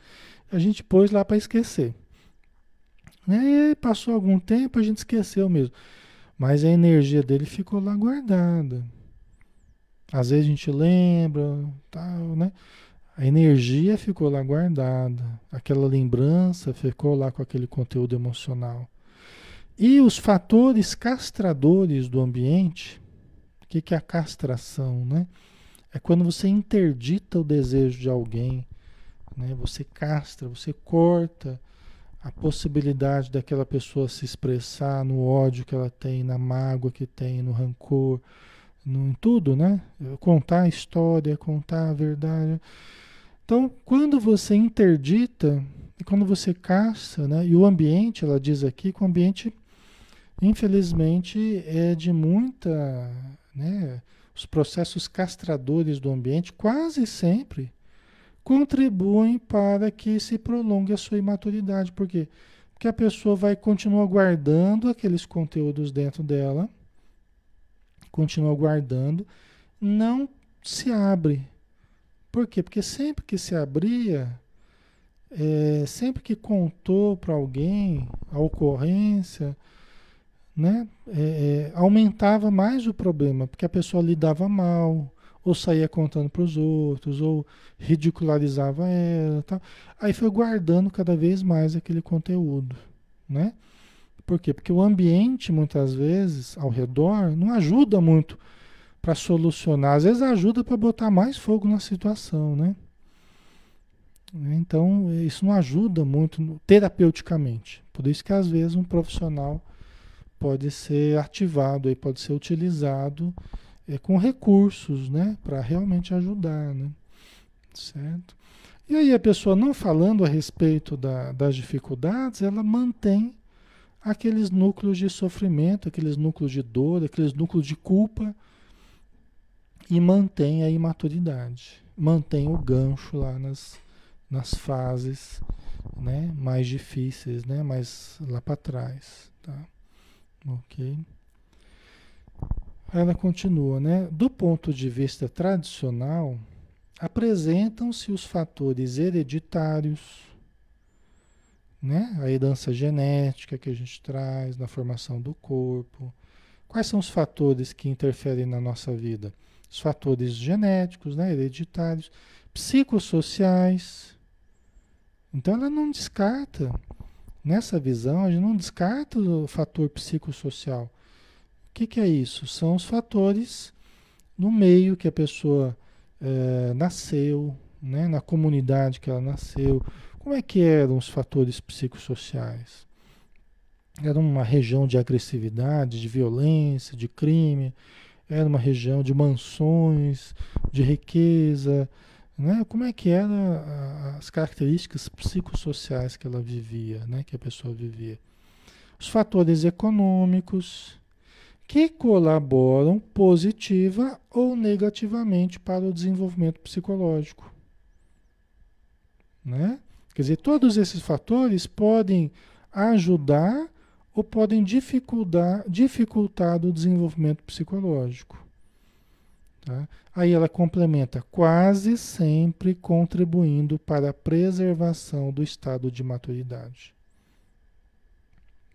A gente pôs lá para esquecer. E passou algum tempo, a gente esqueceu mesmo. Mas a energia dele ficou lá guardada. Às vezes a gente lembra, tal, né? A energia ficou lá guardada. Aquela lembrança ficou lá com aquele conteúdo emocional. E os fatores castradores do ambiente, que, que é a castração, né? É quando você interdita o desejo de alguém, né? Você castra, você corta a possibilidade daquela pessoa se expressar no ódio que ela tem, na mágoa que tem, no rancor, no, em tudo, né? Contar a história, contar a verdade. Então, quando você interdita e quando você caça, né? E o ambiente, ela diz aqui que o ambiente, infelizmente, é de muita, né? Os processos castradores do ambiente quase sempre contribuem para que se prolongue a sua imaturidade. Por quê? Porque a pessoa vai continuar guardando aqueles conteúdos dentro dela, continua guardando, não se abre. Por quê? Porque sempre que se abria, é, sempre que contou para alguém a ocorrência, né, é, é, aumentava mais o problema, porque a pessoa lidava mal, ou saía contando para os outros, ou ridicularizava ela, tal. Aí foi guardando cada vez mais aquele conteúdo, né? Por quê? Porque o ambiente, muitas vezes, ao redor, não ajuda muito para solucionar. Às vezes ajuda para botar mais fogo na situação, né? Então, isso não ajuda muito terapeuticamente. Por isso que, às vezes, um profissional pode ser ativado, e pode ser utilizado é, com recursos, né? Para realmente ajudar, né? Certo? E aí a pessoa não falando a respeito da, das dificuldades, ela mantém aqueles núcleos de sofrimento, aqueles núcleos de dor, aqueles núcleos de culpa e mantém a imaturidade, mantém o gancho lá nas, nas fases né, mais difíceis, né, mais lá para trás. Tá? Ok? Ela continua, né? Do ponto de vista tradicional, apresentam-se os fatores hereditários, né? A herança genética que a gente traz na formação do corpo. Quais são os fatores que interferem na nossa vida? Os fatores genéticos, né? hereditários, psicossociais. Então ela não descarta, nessa visão, a gente não descarta o fator psicossocial. O que, que é isso? São os fatores no meio que a pessoa é, nasceu, né? na comunidade que ela nasceu, como é que eram os fatores psicossociais? Era uma região de agressividade, de violência, de crime, era uma região de mansões, de riqueza, né? Como é que eram as características psicossociais que ela vivia, né? Que a pessoa vivia? Os fatores econômicos que colaboram positiva ou negativamente para o desenvolvimento psicológico, né? Quer dizer, todos esses fatores podem ajudar ou podem dificultar, dificultar o desenvolvimento psicológico. Tá? Aí ela complementa, quase sempre contribuindo para a preservação do estado de maturidade.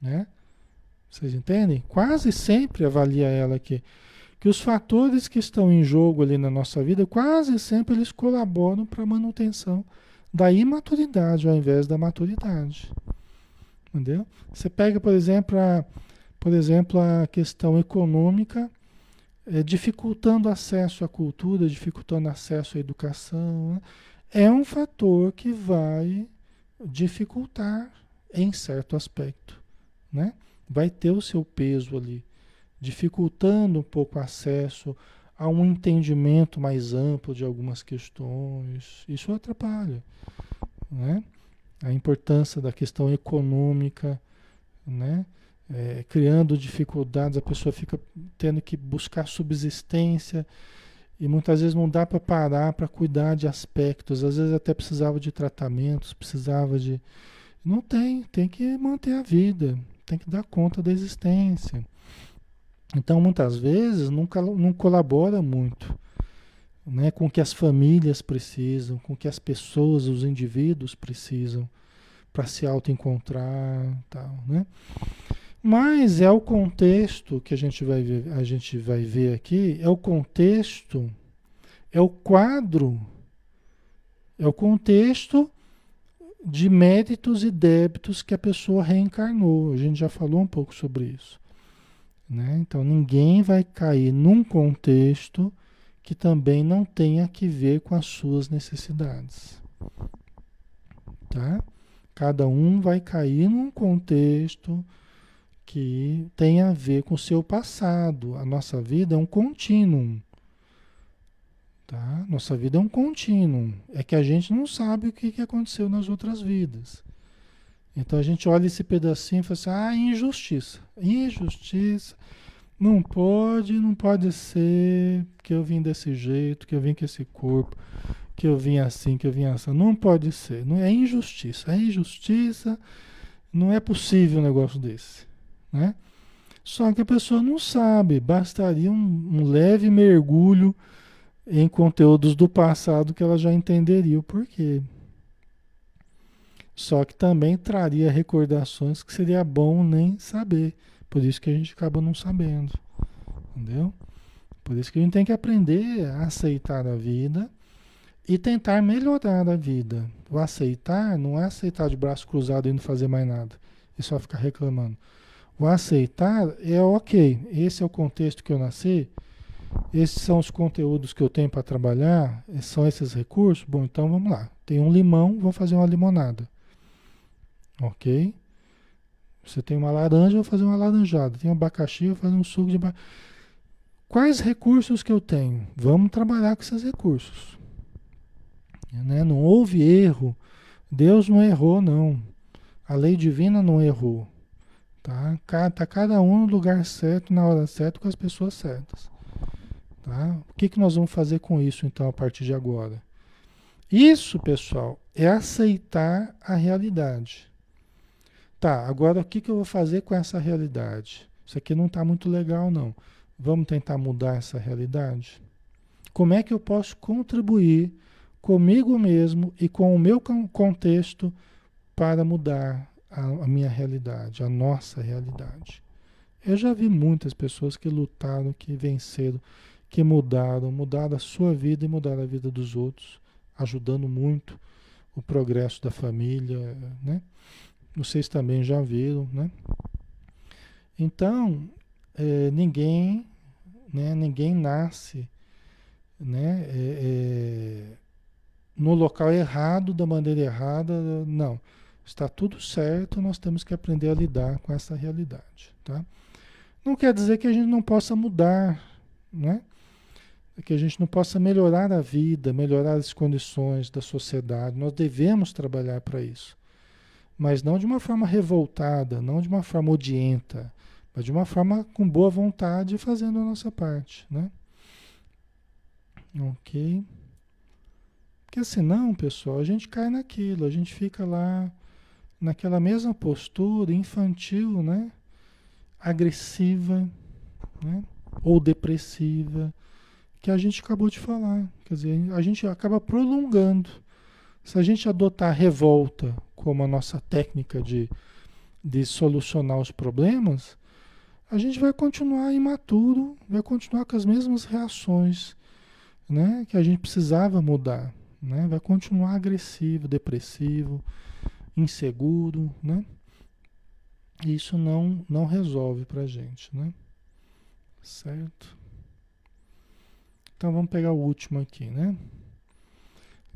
Né? Vocês entendem? Quase sempre avalia ela aqui que os fatores que estão em jogo ali na nossa vida, quase sempre eles colaboram para a manutenção da imaturidade ao invés da maturidade. Entendeu? Você pega, por exemplo, a, por exemplo, a questão econômica, é, dificultando acesso à cultura, dificultando acesso à educação, né? é um fator que vai dificultar em certo aspecto, né? Vai ter o seu peso ali, dificultando um pouco o acesso a um entendimento mais amplo de algumas questões. Isso atrapalha. Né? A importância da questão econômica, né? É, criando dificuldades, a pessoa fica tendo que buscar subsistência e muitas vezes não dá para parar para cuidar de aspectos. Às vezes até precisava de tratamentos, precisava de. Não tem, tem que manter a vida, tem que dar conta da existência. Então, muitas vezes, nunca, não colabora muito né, com o que as famílias precisam, com o que as pessoas, os indivíduos precisam para se autoencontrar, tal, né? Mas é o contexto que a gente vai ver, a gente vai ver aqui, é o contexto, é o quadro, é o contexto de méritos e débitos que a pessoa reencarnou. A gente já falou um pouco sobre isso. Né? Então ninguém vai cair num contexto que também não tenha que ver com as suas necessidades. Tá? Cada um vai cair num contexto que tem a ver com o seu passado. A nossa vida é um contínuo. Tá? Nossa vida é um contínuo. É que a gente não sabe o que, que aconteceu nas outras vidas. Então a gente olha esse pedacinho e fala assim: ah, injustiça. Injustiça. Não pode, não pode ser que eu vim desse jeito, que eu vim com esse corpo, que eu vim assim, que eu vim assim. Não pode ser. Não é injustiça. É injustiça. Não é possível um negócio desse. Né? Só que a pessoa não sabe. Bastaria um, um leve mergulho em conteúdos do passado que ela já entenderia o porquê. Só que também traria recordações que seria bom nem saber. Por isso que a gente acaba não sabendo. Entendeu? Por isso que a gente tem que aprender a aceitar a vida e tentar melhorar a vida. O aceitar não é aceitar de braço cruzado e não fazer mais nada. E só ficar reclamando. O aceitar é ok. Esse é o contexto que eu nasci. Esses são os conteúdos que eu tenho para trabalhar, são esses recursos. Bom, então vamos lá. Tem um limão, vou fazer uma limonada. Ok? Você tem uma laranja, vou fazer uma laranjada. Tem um abacaxi, vou fazer um suco de abacaxi. Quais recursos que eu tenho? Vamos trabalhar com esses recursos. Né? Não houve erro. Deus não errou, não. A lei divina não errou. Tá? Tá cada um no lugar certo, na hora certa, com as pessoas certas. Tá? O que, que nós vamos fazer com isso então a partir de agora? Isso, pessoal, é aceitar a realidade. Tá, agora o que, que eu vou fazer com essa realidade? Isso aqui não está muito legal, não. Vamos tentar mudar essa realidade? Como é que eu posso contribuir comigo mesmo e com o meu contexto para mudar a, a minha realidade, a nossa realidade? Eu já vi muitas pessoas que lutaram, que venceram que mudaram, mudaram a sua vida e mudaram a vida dos outros, ajudando muito o progresso da família, né? Vocês também já viram, né? Então, é, ninguém, né? Ninguém nasce, né? É, é, no local errado, da maneira errada, não. Está tudo certo, nós temos que aprender a lidar com essa realidade, tá? Não quer dizer que a gente não possa mudar, né? Que a gente não possa melhorar a vida, melhorar as condições da sociedade. Nós devemos trabalhar para isso. Mas não de uma forma revoltada, não de uma forma odienta, mas de uma forma com boa vontade, fazendo a nossa parte, né? Ok. Porque senão, pessoal, a gente cai naquilo, a gente fica lá naquela mesma postura infantil, né? Agressiva, né? Ou depressiva que a gente acabou de falar. Quer dizer, a gente acaba prolongando. Se a gente adotar a revolta como a nossa técnica de, de solucionar os problemas, a gente vai continuar imaturo, vai continuar com as mesmas reações né, que a gente precisava mudar. Né? Vai continuar agressivo, depressivo, inseguro. Né? Isso não, não resolve para a gente. Né? Certo? Então vamos pegar o último aqui, né?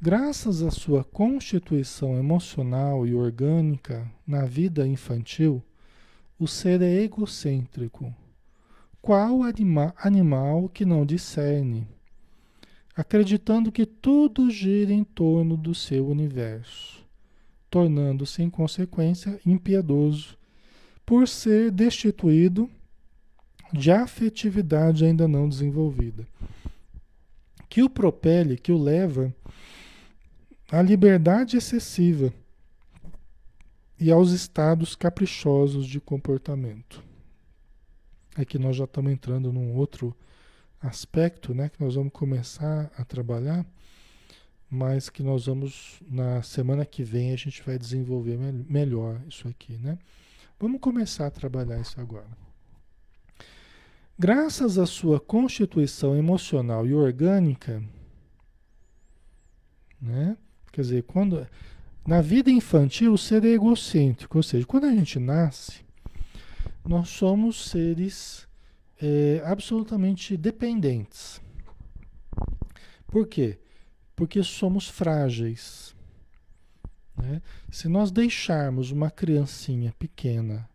Graças à sua constituição emocional e orgânica na vida infantil, o ser é egocêntrico. Qual anima animal que não discerne, acreditando que tudo gira em torno do seu universo, tornando-se, em consequência, impiedoso, por ser destituído de afetividade ainda não desenvolvida. Que o propele, que o leva à liberdade excessiva e aos estados caprichosos de comportamento. Aqui nós já estamos entrando num outro aspecto, né, que nós vamos começar a trabalhar, mas que nós vamos na semana que vem a gente vai desenvolver melhor isso aqui, né? Vamos começar a trabalhar isso agora. Graças à sua constituição emocional e orgânica, né? Quer dizer, quando Na vida infantil, o ser é egocêntrico, ou seja, quando a gente nasce, nós somos seres é, absolutamente dependentes. Por quê? Porque somos frágeis. Né? Se nós deixarmos uma criancinha pequena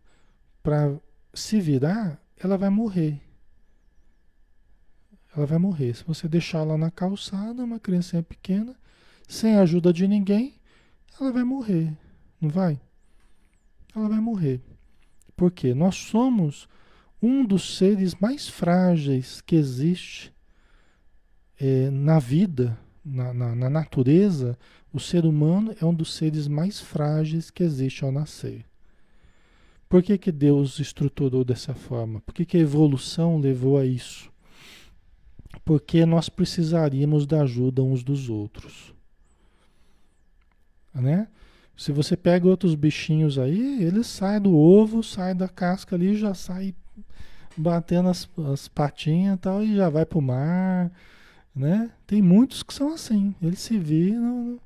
para se virar, ela vai morrer. Ela vai morrer. Se você deixar ela na calçada, uma criancinha pequena, sem a ajuda de ninguém, ela vai morrer. Não vai? Ela vai morrer. Por quê? Nós somos um dos seres mais frágeis que existe é, na vida, na, na, na natureza. O ser humano é um dos seres mais frágeis que existe ao nascer. Por que, que Deus estruturou dessa forma? Por que, que a evolução levou a isso? Porque nós precisaríamos da ajuda uns dos outros. Né? Se você pega outros bichinhos aí, eles saem do ovo, saem da casca ali, já sai batendo as, as patinhas e tal, e já vai pro mar, né? Tem muitos que são assim, eles se viram,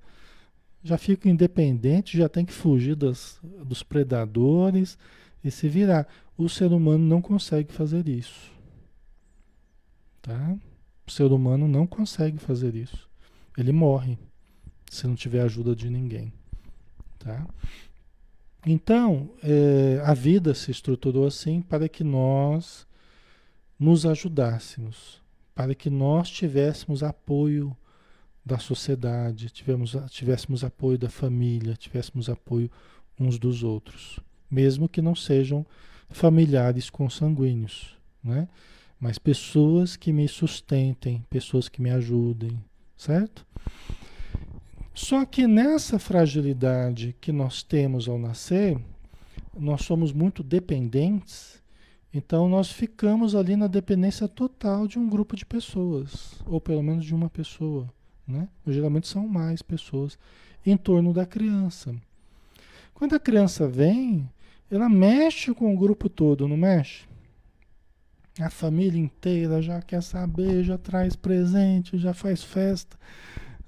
já ficam independentes, já tem que fugir das, dos predadores e se virar. O ser humano não consegue fazer isso, tá? O ser humano não consegue fazer isso. Ele morre se não tiver ajuda de ninguém. Tá? Então, é, a vida se estruturou assim para que nós nos ajudássemos, para que nós tivéssemos apoio da sociedade, tivemos, tivéssemos apoio da família, tivéssemos apoio uns dos outros, mesmo que não sejam familiares consanguíneos, né? mas pessoas que me sustentem, pessoas que me ajudem, certo? Só que nessa fragilidade que nós temos ao nascer, nós somos muito dependentes, então nós ficamos ali na dependência total de um grupo de pessoas, ou pelo menos de uma pessoa, né? Geralmente são mais pessoas em torno da criança. Quando a criança vem, ela mexe com o grupo todo, não mexe? A família inteira já quer saber, já traz presente, já faz festa,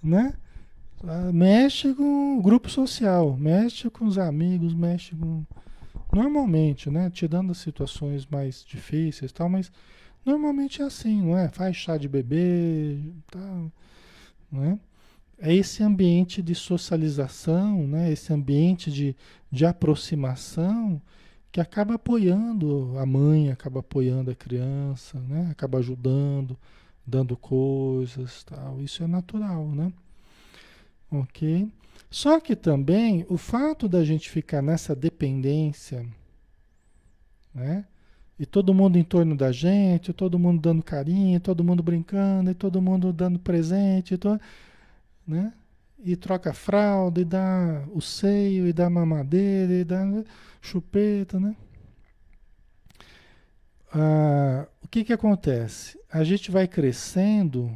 né? Ah, mexe com o grupo social, mexe com os amigos, mexe com. Normalmente, né? Tirando as situações mais difíceis e tal, mas normalmente é assim, não é? Faz chá de bebê, tal, não é? É esse ambiente de socialização, né? Esse ambiente de, de aproximação que acaba apoiando a mãe, acaba apoiando a criança, né? Acaba ajudando, dando coisas, tal. Isso é natural, né? Ok? Só que também o fato da gente ficar nessa dependência, né? E todo mundo em torno da gente, todo mundo dando carinho, todo mundo brincando, e todo mundo dando presente, to, né? E troca fralda, e dá o seio, e dá mamadeira, e dá chupeta, né? Ah, o que que acontece? A gente vai crescendo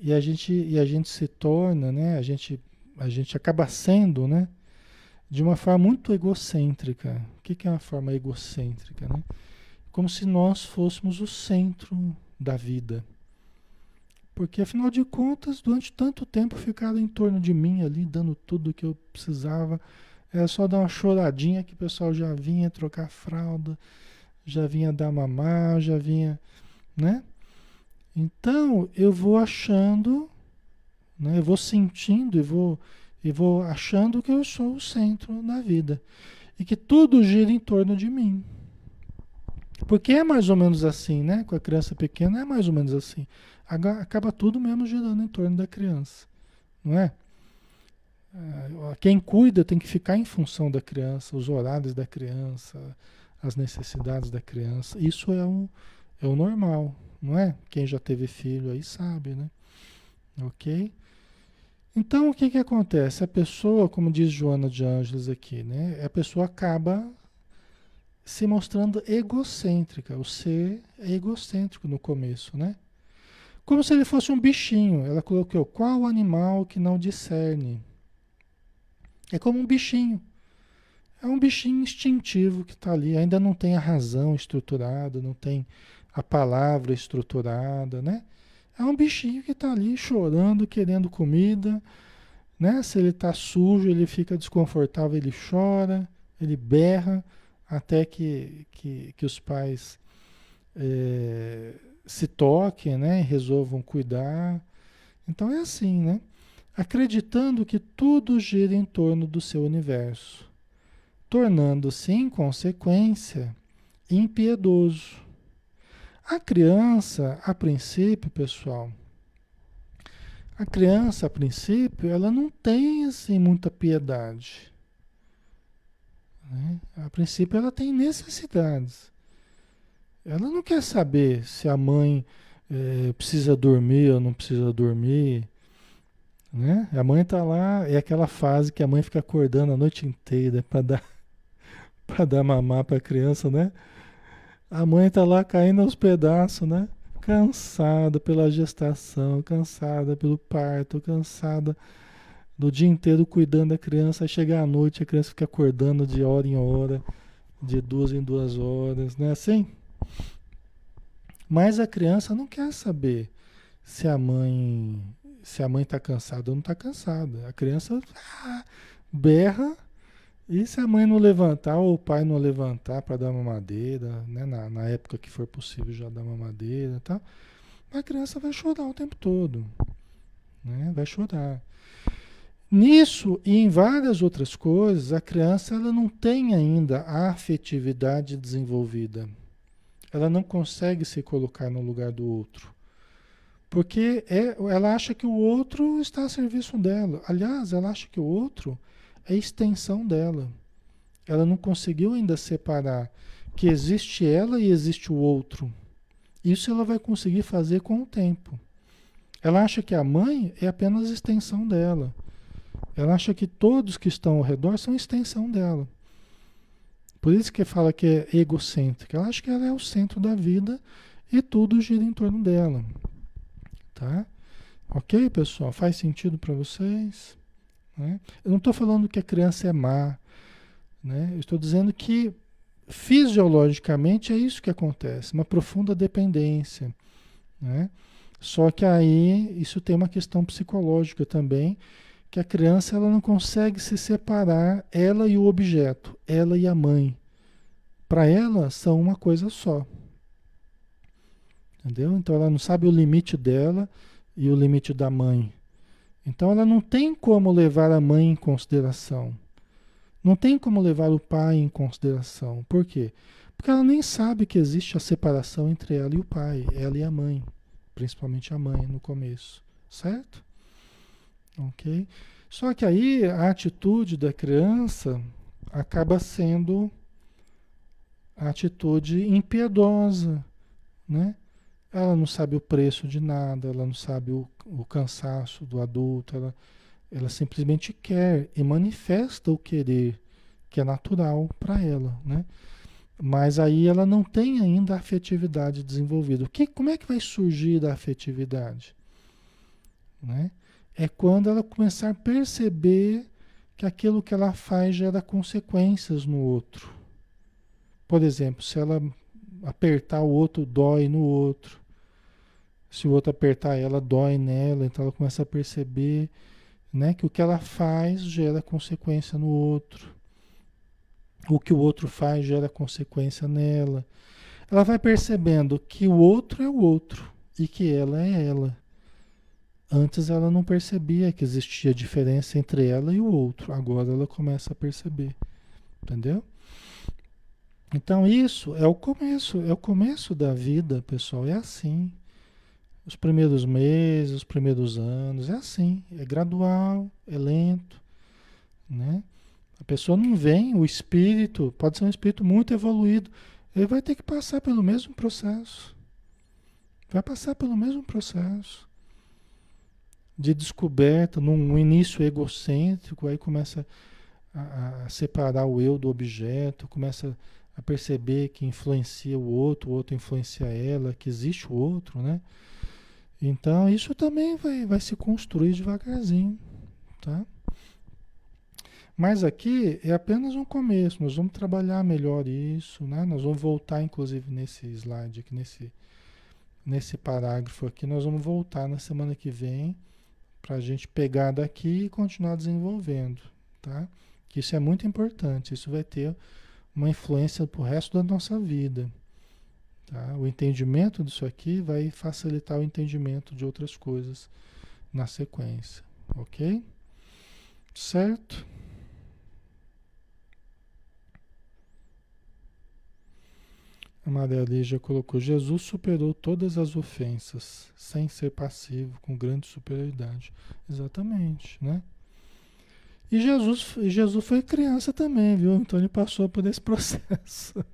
e a gente, e a gente se torna, né? A gente, a gente acaba sendo, né? De uma forma muito egocêntrica. O que, que é uma forma egocêntrica, né? Como se nós fôssemos o centro da vida. Porque afinal de contas, durante tanto tempo ficaram em torno de mim ali, dando tudo o que eu precisava. Era só dar uma choradinha que o pessoal já vinha trocar fralda, já vinha dar mamar, já vinha, né? Então eu vou achando, né, eu vou sentindo e vou, e vou achando que eu sou o centro da vida e que tudo gira em torno de mim. Porque é mais ou menos assim, né? Com a criança pequena é mais ou menos assim. Acaba tudo mesmo girando em torno da criança, não é? é? Quem cuida tem que ficar em função da criança, os horários da criança, as necessidades da criança. Isso é, um, é o normal, não é? Quem já teve filho aí sabe, né? Ok? Então o que que acontece? A pessoa, como diz Joana de Ângeles aqui, né? A pessoa acaba se mostrando egocêntrica. O ser é egocêntrico no começo, né? Como se ele fosse um bichinho. Ela colocou qual animal que não discerne? É como um bichinho. É um bichinho instintivo que está ali, ainda não tem a razão estruturada, não tem a palavra estruturada, né? É um bichinho que está ali chorando, querendo comida, Né? Se ele está sujo, ele fica desconfortável, ele chora, ele berra, até que, que, que os pais é, se toquem, né? resolvam cuidar. Então é assim, né? Acreditando que tudo gira em torno do seu universo, tornando-se, em consequência, impiedoso. A criança, a princípio, pessoal, a criança, a princípio, ela não tem assim muita piedade. Né? A princípio, ela tem necessidades. Ela não quer saber se a mãe é, precisa dormir ou não precisa dormir. Né? A mãe está lá, é aquela fase que a mãe fica acordando a noite inteira para dar para dar mamar para a criança, né? A mãe está lá caindo aos pedaços, né? cansada pela gestação, cansada pelo parto, cansada do dia inteiro cuidando da criança, aí chega à noite a criança fica acordando de hora em hora, de duas em duas horas, não é assim? Mas a criança não quer saber se a mãe se a mãe está cansada ou não está cansada. A criança ah, berra e se a mãe não levantar ou o pai não levantar para dar mamadeira, né, na, na, época que for possível já dar mamadeira tal, a criança vai chorar o tempo todo. Né, vai chorar. Nisso e em várias outras coisas, a criança ela não tem ainda a afetividade desenvolvida. Ela não consegue se colocar no lugar do outro. Porque é, ela acha que o outro está a serviço dela. Aliás, ela acha que o outro é extensão dela. Ela não conseguiu ainda separar que existe ela e existe o outro. Isso ela vai conseguir fazer com o tempo. Ela acha que a mãe é apenas extensão dela. Ela acha que todos que estão ao redor são extensão dela. Por isso que fala que é egocêntrica. Ela acha que ela é o centro da vida e tudo gira em torno dela. Tá? Ok, pessoal? Faz sentido para vocês? Né? Eu não estou falando que a criança é má, né? eu estou dizendo que fisiologicamente é isso que acontece, uma profunda dependência. Né? Só que aí isso tem uma questão psicológica também, que a criança ela não consegue se separar, ela e o objeto, ela e a mãe. Para ela são uma coisa só. Entendeu? Então ela não sabe o limite dela e o limite da mãe. Então ela não tem como levar a mãe em consideração. Não tem como levar o pai em consideração. Por quê? Porque ela nem sabe que existe a separação entre ela e o pai, ela e a mãe, principalmente a mãe no começo, certo? OK? Só que aí a atitude da criança acaba sendo a atitude impiedosa, né? Ela não sabe o preço de nada, ela não sabe o, o cansaço do adulto, ela, ela simplesmente quer e manifesta o querer, que é natural para ela, né? Mas aí ela não tem ainda a afetividade desenvolvida. O que, como é que vai surgir da afetividade? Né? É quando ela começar a perceber que aquilo que ela faz gera consequências no outro. Por exemplo, se ela apertar o outro, dói no outro. Se o outro apertar ela, dói nela, então ela começa a perceber né, que o que ela faz gera consequência no outro. O que o outro faz gera consequência nela. Ela vai percebendo que o outro é o outro e que ela é ela. Antes ela não percebia que existia diferença entre ela e o outro. Agora ela começa a perceber. Entendeu? Então isso é o começo, é o começo da vida, pessoal. É assim. Os primeiros meses, os primeiros anos, é assim, é gradual, é lento, né? A pessoa não vem, o espírito, pode ser um espírito muito evoluído, ele vai ter que passar pelo mesmo processo. Vai passar pelo mesmo processo de descoberta, num início egocêntrico, aí começa a, a separar o eu do objeto, começa a perceber que influencia o outro, o outro influencia ela, que existe o outro, né? Então isso também vai, vai se construir devagarzinho, tá? Mas aqui é apenas um começo, nós vamos trabalhar melhor isso, né? Nós vamos voltar, inclusive, nesse slide aqui, nesse, nesse parágrafo aqui, nós vamos voltar na semana que vem para a gente pegar daqui e continuar desenvolvendo, tá? Que isso é muito importante, isso vai ter uma influência para o resto da nossa vida. Tá? O entendimento disso aqui vai facilitar o entendimento de outras coisas na sequência, ok? Certo? A Maria Lígia colocou: Jesus superou todas as ofensas, sem ser passivo, com grande superioridade. Exatamente, né? E Jesus, Jesus foi criança também, viu? Então ele passou por esse processo.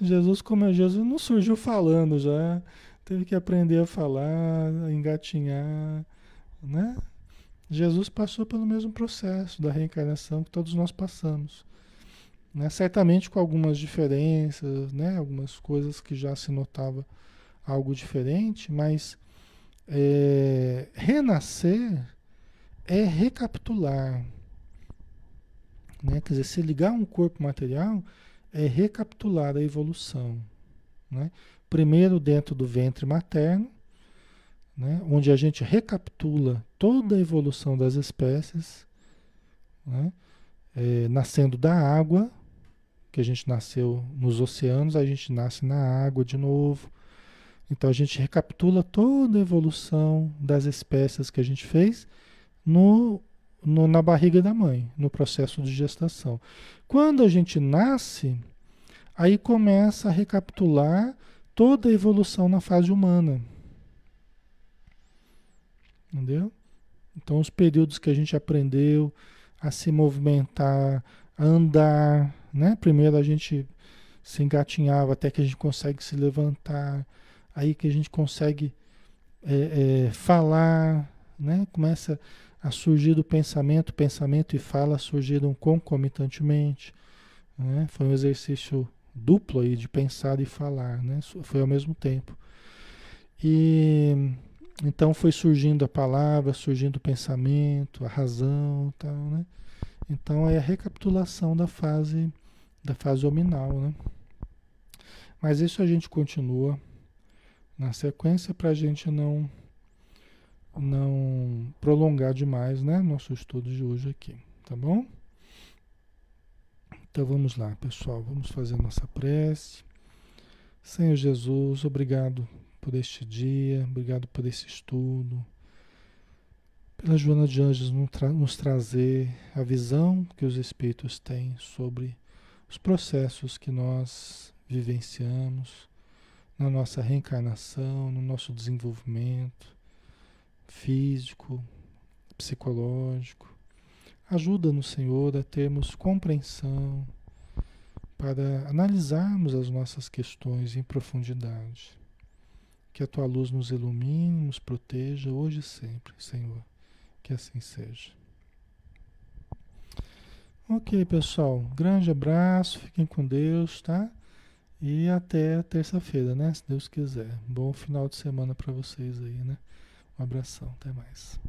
Jesus, como é Jesus, não surgiu falando já, teve que aprender a falar, a engatinhar, né? Jesus passou pelo mesmo processo da reencarnação que todos nós passamos. Né? Certamente com algumas diferenças, né? algumas coisas que já se notava algo diferente, mas é, renascer é recapitular. Né? Quer dizer, se ligar um corpo material é recapitular a evolução. Né? Primeiro dentro do ventre materno, né? onde a gente recapitula toda a evolução das espécies, né? é, nascendo da água, que a gente nasceu nos oceanos, a gente nasce na água de novo. Então a gente recapitula toda a evolução das espécies que a gente fez no, no, na barriga da mãe, no processo de gestação. Quando a gente nasce, aí começa a recapitular toda a evolução na fase humana. Entendeu? Então, os períodos que a gente aprendeu a se movimentar, a andar, né? Primeiro a gente se engatinhava até que a gente consegue se levantar, aí que a gente consegue é, é, falar, né? Começa a surgir do pensamento, pensamento e fala surgiram concomitantemente. Né? Foi um exercício duplo aí de pensar e falar, né? Foi ao mesmo tempo. E então foi surgindo a palavra, surgindo o pensamento, a razão, tal, né? Então é a recapitulação da fase da fase hominal, né? Mas isso a gente continua na sequência para a gente não não prolongar demais, né? Nosso estudo de hoje aqui, tá bom? Então vamos lá, pessoal, vamos fazer nossa prece. Senhor Jesus, obrigado por este dia, obrigado por esse estudo, pela Joana de Anjos nos, tra nos trazer a visão que os Espíritos têm sobre os processos que nós vivenciamos na nossa reencarnação, no nosso desenvolvimento físico, psicológico. Ajuda-nos, Senhor, a termos compreensão para analisarmos as nossas questões em profundidade. Que a tua luz nos ilumine, nos proteja hoje e sempre, Senhor. Que assim seja. Ok, pessoal. Grande abraço, fiquem com Deus, tá? E até terça-feira, né? Se Deus quiser. Bom final de semana para vocês aí, né? Um abração, até mais.